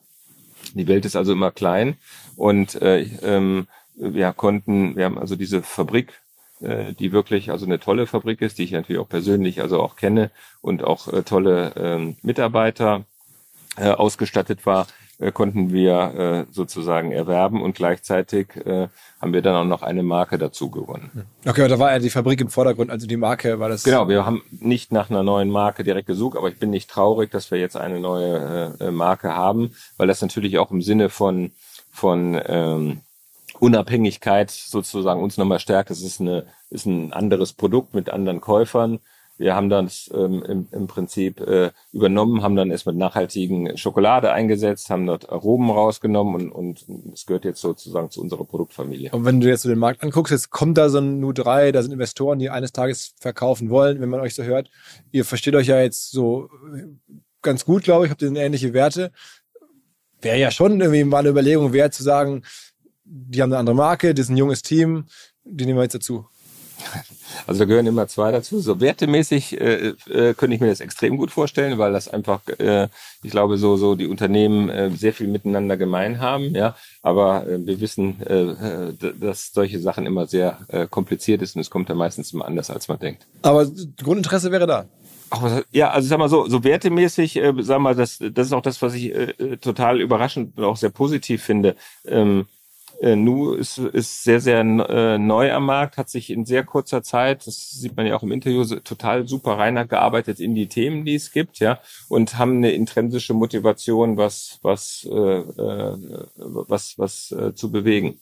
Die Welt ist also immer klein und äh, ähm, wir konnten, wir haben also diese Fabrik, äh, die wirklich also eine tolle Fabrik ist, die ich natürlich auch persönlich also auch kenne und auch äh, tolle äh, Mitarbeiter äh, ausgestattet war, äh, konnten wir äh, sozusagen erwerben und gleichzeitig äh, haben wir dann auch noch eine Marke dazu gewonnen. Okay, da war ja die Fabrik im Vordergrund, also die Marke war das. Genau, wir haben nicht nach einer neuen Marke direkt gesucht, aber ich bin nicht traurig, dass wir jetzt eine neue äh, Marke haben, weil das natürlich auch im Sinne von von ähm, Unabhängigkeit sozusagen uns nochmal stärkt. Es ist eine ist ein anderes Produkt mit anderen Käufern wir haben das ähm, im, im Prinzip äh, übernommen, haben dann es mit nachhaltigen Schokolade eingesetzt, haben dort Aromen rausgenommen und, und es gehört jetzt sozusagen zu unserer Produktfamilie. Und wenn du jetzt so den Markt anguckst, jetzt kommt da so ein Nu 3, da sind Investoren, die eines Tages verkaufen wollen, wenn man euch so hört. Ihr versteht euch ja jetzt so ganz gut, glaube ich, habt ihr ähnliche Werte. Wäre ja schon irgendwie mal eine Überlegung wert zu sagen, die haben eine andere Marke, das ist ein junges Team, die nehmen wir jetzt dazu. [LAUGHS] Also da gehören immer zwei dazu. So wertemäßig äh, äh, könnte ich mir das extrem gut vorstellen, weil das einfach, äh, ich glaube, so so die Unternehmen äh, sehr viel miteinander gemein haben. Ja, aber äh, wir wissen, äh, dass solche Sachen immer sehr äh, kompliziert ist und es kommt dann meistens immer anders, als man denkt. Aber Grundinteresse wäre da. Ach, ja, also sag mal so, so wertemäßig, äh, sag mal, das, das ist auch das, was ich äh, total überraschend und auch sehr positiv finde. Ähm, Äh, Nu ist, ist sehr, sehr äh, neu am Markt, hat sich in sehr kurzer Zeit, das sieht man ja auch im Interview, total super rein gearbeitet in die Themen, die es gibt, ja, und haben eine intrinsische Motivation, was, was, äh, äh, was, was äh, zu bewegen.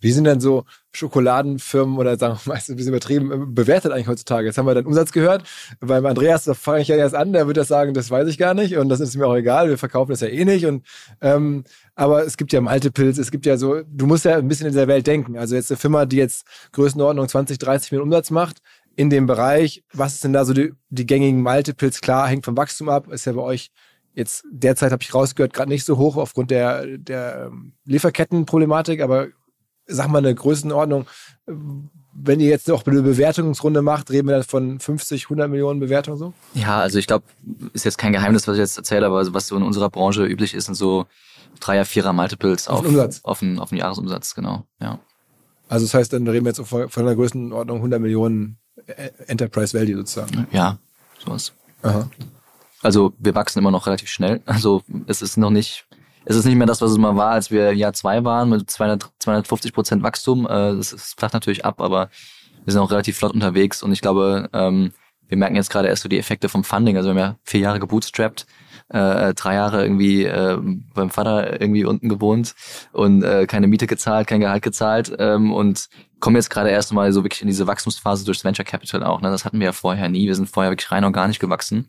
Wie sind denn so Schokoladenfirmen oder sagen wir meistens [LAUGHS] ein bisschen übertrieben äh, bewertet eigentlich heutzutage? Jetzt haben wir den Umsatz gehört. Beim Andreas, da fange ich ja erst an, der wird das sagen, das weiß ich gar nicht und das ist mir auch egal, wir verkaufen das ja eh nicht. Und, ähm, aber es gibt ja Malte Pilz, es gibt ja so, du musst ja ein bisschen in dieser Welt denken. Also jetzt eine Firma, die jetzt Größenordnung 20, 30 Millionen Umsatz macht, in dem Bereich, was ist denn da so die, die gängigen Malte-Pilz? Klar, hängt vom Wachstum ab, ist ja bei euch jetzt derzeit, habe ich rausgehört, gerade nicht so hoch aufgrund der, der ähm, Lieferkettenproblematik, aber sag mal eine Größenordnung, wenn ihr jetzt noch eine Bewertungsrunde macht, reden wir dann von 50, 100 Millionen Bewertungen so? Ja, also ich glaube, ist jetzt kein Geheimnis, was ich jetzt erzähle, aber was so in unserer Branche üblich ist, sind so Dreier, Vierer Multiples auf, auf, Umsatz. auf, den, auf den Jahresumsatz, genau, ja. Also das heißt, dann reden wir jetzt von einer Größenordnung 100 Millionen Enterprise Value sozusagen. Ja, sowas. Aha. Also wir wachsen immer noch relativ schnell. Also es ist noch nicht es ist nicht mehr das, was es mal war, als wir Jahr zwei waren mit 200, 250 Prozent Wachstum. Äh, das, das flacht natürlich ab, aber wir sind auch relativ flott unterwegs und ich glaube, ähm, wir merken jetzt gerade erst so die Effekte vom Funding. Also wir haben ja vier Jahre gebootstrapped, äh, drei Jahre irgendwie äh, beim Vater irgendwie unten gewohnt und äh, keine Miete gezahlt, kein Gehalt gezahlt ähm, und kommen jetzt gerade erst mal so wirklich in diese Wachstumsphase durchs Venture Capital auch. Ne? Das hatten wir ja vorher nie. Wir sind vorher wirklich rein nicht gewachsen.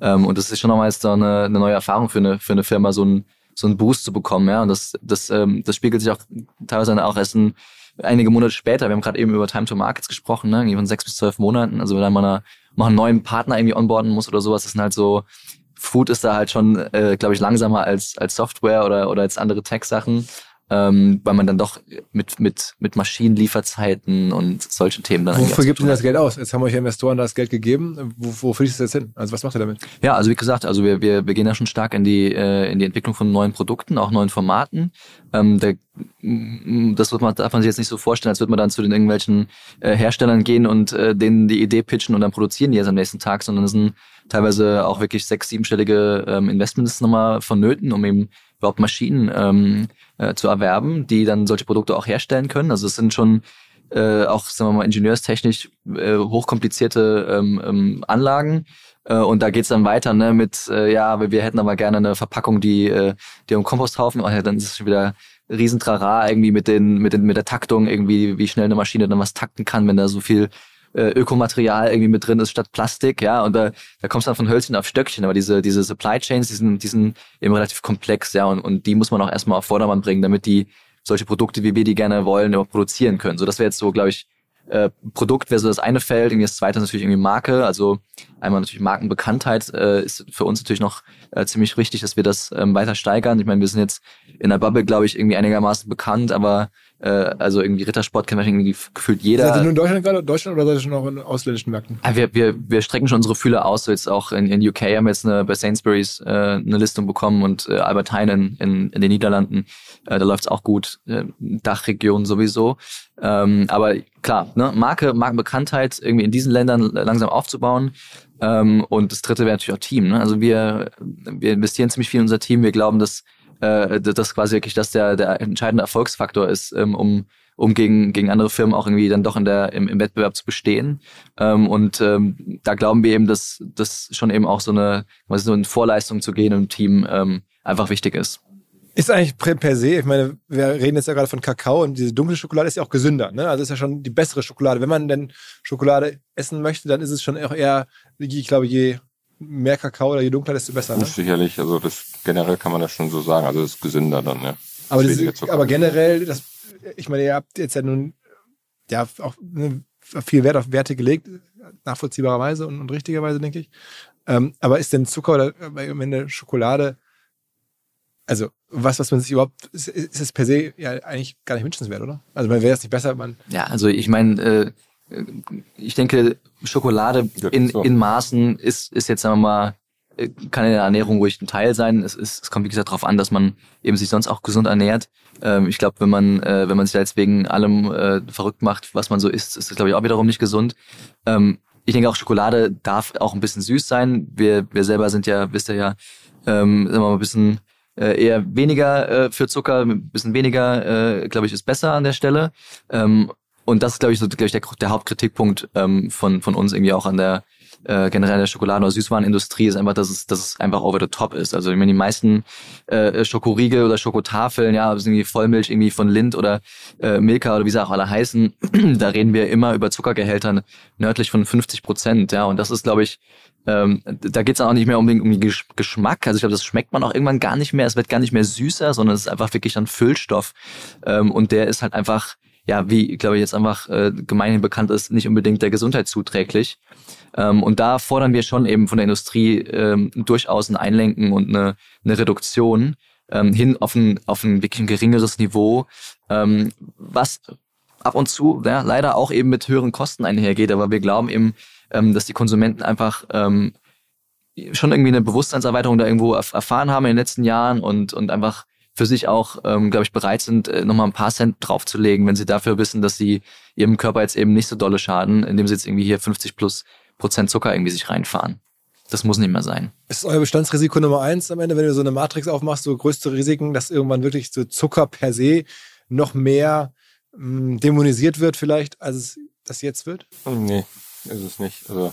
Ähm, und das ist schon nochmal so eine, eine neue Erfahrung für eine, für eine Firma, so ein so einen Boost zu bekommen. Ja, und das, das, ähm, das spiegelt sich auch teilweise auch erst in, einige Monate später. Wir haben gerade eben über Time to Markets gesprochen, ne, irgendwie von sechs bis zwölf Monaten. Also wenn man mal, mal einen neuen Partner irgendwie onboarden muss oder sowas, das sind halt so Food ist da halt schon, äh, glaube ich, langsamer als als Software oder oder als andere Tech-Sachen ähm, weil man dann doch mit, mit, mit Maschinenlieferzeiten und solchen Themen dann Wofür gibt ihr das Geld aus? Jetzt haben euch Investoren das Geld gegeben. Wo, wo fließt es jetzt hin? Also was macht ihr damit? Ja, also wie gesagt, also wir, wir, wir gehen ja schon stark in die, äh, in die Entwicklung von neuen Produkten, auch neuen Formaten. Ähm, der, das wird man, darf man sich jetzt nicht so vorstellen, als würde man dann zu den irgendwelchen äh, Herstellern gehen und äh, denen die Idee pitchen und dann produzieren die jetzt am nächsten Tag, sondern es sind teilweise auch wirklich sechs, siebenstellige ähm, Investments nochmal vonnöten, um eben überhaupt Maschinen ähm, äh, zu erwerben, die dann solche Produkte auch herstellen können. Also es sind schon äh, auch, sagen wir mal, ingenieurstechnisch äh, hochkomplizierte ähm, ähm, Anlagen. Äh, und da geht's dann weiter ne, mit, äh, ja, wir hätten aber gerne eine Verpackung, die, äh, die im Komposthaufen, oh, ja, dann ist es schon wieder Riesentrara irgendwie mit den, mit den, mit der Taktung irgendwie, wie schnell eine Maschine dann was takten kann, wenn da so viel äh, Ökomaterial irgendwie mit drin ist statt Plastik, ja, und da, da kommst du dann von Hölzchen auf Stöckchen, aber diese, diese Supply Chains, die sind, die sind eben relativ komplex, ja, und, und die muss man auch erstmal auf Vordermann bringen, damit die solche Produkte, wie wir die gerne wollen, überhaupt produzieren können. So, das wäre jetzt so, glaube ich, äh, Produkt wäre so das eine Feld, irgendwie das zweite ist natürlich irgendwie Marke. Also einmal natürlich Markenbekanntheit äh, ist für uns natürlich noch äh, ziemlich wichtig, dass wir das ähm, weiter steigern. Ich meine, wir sind jetzt in der Bubble, glaube ich, irgendwie einigermaßen bekannt, aber äh, also irgendwie Rittersport kennt irgendwie gefühlt jeder. Seid ihr nur in Deutschland gerade, Deutschland oder seid ihr schon auch in ausländischen Märkten? Ja, wir, wir, wir strecken schon unsere Fühler aus. So jetzt auch in, in UK haben wir jetzt eine, bei Sainsbury's äh, eine Listung bekommen und äh, Albert Heijn in, in den Niederlanden. Äh, da läuft's auch gut. Äh, Dachregion sowieso. Ähm, aber klar, ne, Marke, Markenbekanntheit irgendwie in diesen Ländern langsam aufzubauen. Ähm, und das dritte wäre natürlich auch Team. Ne? Also wir, wir investieren ziemlich viel in unser Team. Wir glauben, dass äh, das quasi wirklich das der, der entscheidende Erfolgsfaktor ist, ähm, um um gegen, gegen andere Firmen auch irgendwie dann doch in der, im, im Wettbewerb zu bestehen. Ähm, und ähm, da glauben wir eben, dass das schon eben auch so eine, quasi so eine Vorleistung zu gehen im Team ähm, einfach wichtig ist. Ist eigentlich per se, ich meine, wir reden jetzt ja gerade von Kakao und diese dunkle Schokolade ist ja auch gesünder. Ne? Also ist ja schon die bessere Schokolade. Wenn man denn Schokolade essen möchte, dann ist es schon auch eher, ich glaube, je mehr Kakao oder je dunkler, desto besser. Ne? Sicherlich, also das generell kann man das schon so sagen. Also das ist gesünder dann, ja. Aber, das, aber generell, das, ich meine, ihr habt jetzt ja nun ja auch ne, viel Wert auf Werte gelegt, nachvollziehbarerweise und, und richtigerweise, denke ich. Ähm, aber ist denn Zucker oder äh, am Ende Schokolade, also was, was man sich überhaupt, ist, ist es per se ja eigentlich gar nicht wünschenswert, oder? Also wäre es nicht besser, man. Ja, also ich meine, äh, ich denke, Schokolade in, so. in Maßen ist, ist jetzt, sagen wir mal, kann in der Ernährung ruhig ein Teil sein. Es, ist, es kommt, wie gesagt, darauf an, dass man eben sich sonst auch gesund ernährt. Ähm, ich glaube, wenn man, äh, wenn man sich da jetzt wegen allem äh, verrückt macht, was man so isst, ist das, glaube ich, auch wiederum nicht gesund. Ähm, ich denke auch, Schokolade darf auch ein bisschen süß sein. Wir, wir selber sind ja, wisst ihr ja, ähm, sind wir mal ein bisschen äh, eher weniger äh, für Zucker, ein bisschen weniger, äh, glaube ich, ist besser an der Stelle. Ähm, und das ist, glaube ich, so, glaube ich, der, der Hauptkritikpunkt ähm, von, von uns irgendwie auch an der äh, generell der Schokoladen- oder Süßwarenindustrie ist einfach, dass es, dass es einfach over the top ist. Also ich meine, die meisten äh, Schokoriegel oder Schokotafeln, ja, also irgendwie Vollmilch irgendwie von Lind oder äh, Milka oder wie sie auch alle heißen, [CLEARS THROAT] da reden wir immer über Zuckergehältern nördlich von 50 Prozent, ja, und das ist, glaube ich, ähm, da geht es auch nicht mehr um den, um den Geschmack. Also ich glaube, das schmeckt man auch irgendwann gar nicht mehr. Es wird gar nicht mehr süßer, sondern es ist einfach wirklich ein Füllstoff. Ähm, und der ist halt einfach, ja, wie, glaube ich, jetzt einfach äh, gemeinhin bekannt ist, nicht unbedingt der Gesundheit zuträglich. Ähm, und da fordern wir schon eben von der Industrie ähm, durchaus ein Einlenken und eine, eine Reduktion ähm, hin auf ein, auf ein wirklich ein geringeres Niveau, ähm, was ab und zu ja, leider auch eben mit höheren Kosten einhergeht. Aber wir glauben eben, ähm, dass die Konsumenten einfach ähm, schon irgendwie eine Bewusstseinserweiterung da irgendwo erfahren haben in den letzten Jahren und, und einfach für sich auch, ähm, glaube ich, bereit sind, äh, nochmal ein paar Cent draufzulegen, wenn sie dafür wissen, dass sie ihrem Körper jetzt eben nicht so dolle schaden, indem sie jetzt irgendwie hier 50 plus Prozent Zucker irgendwie sich reinfahren. Das muss nicht mehr sein. Ist euer Bestandsrisiko Nummer eins am Ende, wenn du so eine Matrix aufmachst, so größte Risiken, dass irgendwann wirklich so Zucker per se noch mehr mh, hm, dämonisiert wird vielleicht, als es das jetzt wird? Nee, ist es nicht. Also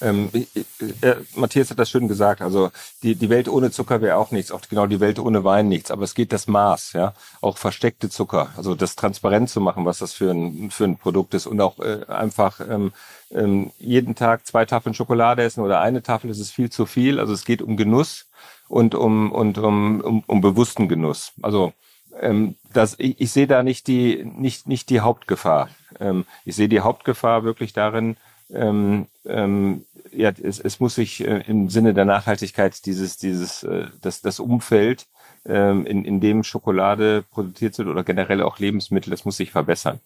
ähm, äh, Matthias hat das schön gesagt. Also die, die Welt ohne Zucker wäre auch nichts, auch genau die Welt ohne Wein nichts. Aber es geht das Maß, ja. Auch versteckte Zucker, also das transparent zu machen, was das für ein, für ein Produkt ist und auch äh, einfach ähm, ähm, jeden Tag zwei Tafeln Schokolade essen oder eine Tafel, das ist viel zu viel. Also es geht um Genuss und um und um, um, um bewussten Genuss. Also ähm, das, ich, ich sehe da nicht die nicht nicht die Hauptgefahr. Ähm, ich sehe die Hauptgefahr wirklich darin, ähm, ähm, ja, es, es muss sich äh, im Sinne der Nachhaltigkeit dieses, dieses, äh, das, das Umfeld, ähm, in, in dem Schokolade produziert wird oder generell auch Lebensmittel, das muss sich verbessern.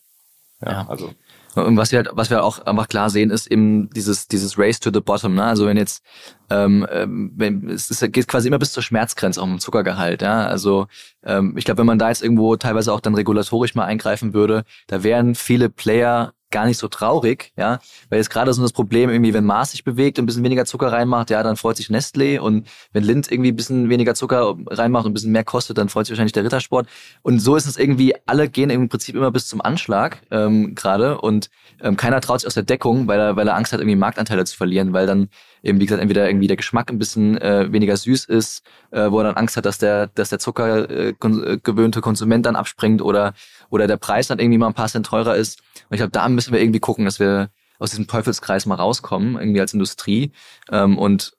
Ja, ja. also. Und was wir halt, was wir auch einfach klar sehen, ist eben dieses, dieses Race to the bottom, ne? Also wenn jetzt, ähm, ähm wenn, es ist, geht quasi immer bis zur Schmerzgrenze auch im Zuckergehalt, ja. Also ähm, ich glaube, wenn man da jetzt irgendwo teilweise auch dann regulatorisch mal eingreifen würde, da wären viele Player gar nicht so traurig, ja, weil jetzt gerade so das Problem irgendwie, wenn Mars sich bewegt und ein bisschen weniger Zucker reinmacht, ja, dann freut sich Nestlé. Und wenn Lind irgendwie ein bisschen weniger Zucker reinmacht und ein bisschen mehr kostet, dann freut sich wahrscheinlich der Rittersport. Und so ist es irgendwie, alle gehen im Prinzip immer bis zum Anschlag ähm, gerade. Und ähm, keiner traut sich aus der Deckung, weil er, weil er Angst hat, irgendwie Marktanteile zu verlieren, weil dann eben, wie gesagt, entweder irgendwie der Geschmack ein bisschen äh, weniger süß ist, äh, wo er dann Angst hat, dass der, dass der Zucker äh, äh, Konsument dann abspringt oder, oder der Preis dann irgendwie mal ein paar Cent teurer ist. Und ich glaube, da müssen wir irgendwie gucken, dass wir aus diesem Teufelskreis mal rauskommen, irgendwie als Industrie. Ähm, und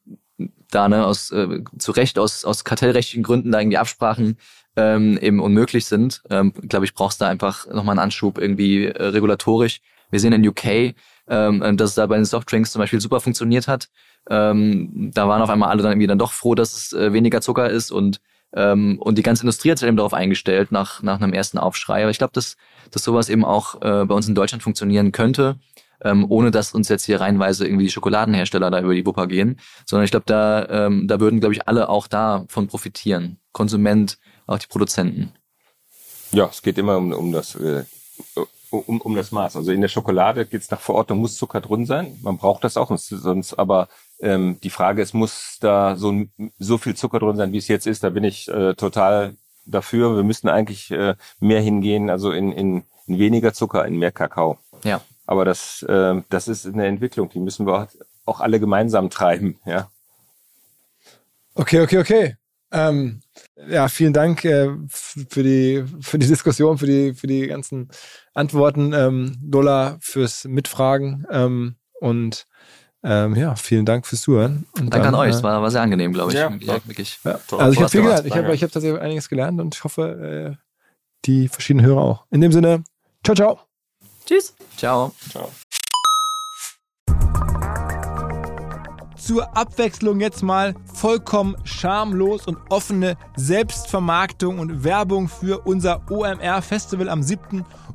da ne, aus äh, zu Recht aus, aus kartellrechtlichen Gründen da irgendwie Absprachen ähm, eben unmöglich sind, ähm, glaube ich, brauchst da einfach nochmal einen Anschub irgendwie äh, regulatorisch. Wir sehen in UK, ähm, dass es da bei den Softdrinks zum Beispiel super funktioniert hat. Ähm, da waren auf einmal alle dann irgendwie dann doch froh, dass es äh, weniger Zucker ist und ähm, und die ganze Industrie hat sich eben darauf eingestellt nach nach einem ersten Aufschrei. Aber ich glaube, dass dass sowas eben auch äh, bei uns in Deutschland funktionieren könnte. Ähm, ohne dass uns jetzt hier reinweise irgendwie die Schokoladenhersteller da über die Wupper gehen, sondern ich glaube, da, ähm, da würden, glaube ich, alle auch davon profitieren. Konsument, auch die Produzenten. Ja, es geht immer um, um das äh, um, um das Maß. Also in der Schokolade geht es nach Verordnung, muss Zucker drin sein. Man braucht das auch, sonst aber ähm, die Frage ist, muss da so, so viel Zucker drin sein, wie es jetzt ist? Da bin ich äh, total dafür. Wir müssten eigentlich äh, mehr hingehen, also in, in, in weniger Zucker, in mehr Kakao. Ja. Aber das, äh, das ist eine Entwicklung, die müssen wir auch alle gemeinsam treiben, ja. Okay, okay, okay. Ähm, ja, vielen Dank äh, für, die, für die Diskussion, für die, für die ganzen Antworten. Ähm, Lola fürs Mitfragen. Ähm, und ähm, ja, vielen Dank fürs Zuhören. Und Danke dann, an euch, es äh, war, war sehr angenehm, glaube ich. Ja, ja, wirklich. Ja. Also ich habe viel gelernt. Ich habe ich hab tatsächlich einiges gelernt und ich hoffe, äh, die verschiedenen Hörer auch. In dem Sinne, ciao, ciao. Tschüss. Ciao. Ciao. zur Abwechslung jetzt mal vollkommen schamlos und offene Selbstvermarktung und Werbung für unser OMR Festival am 7.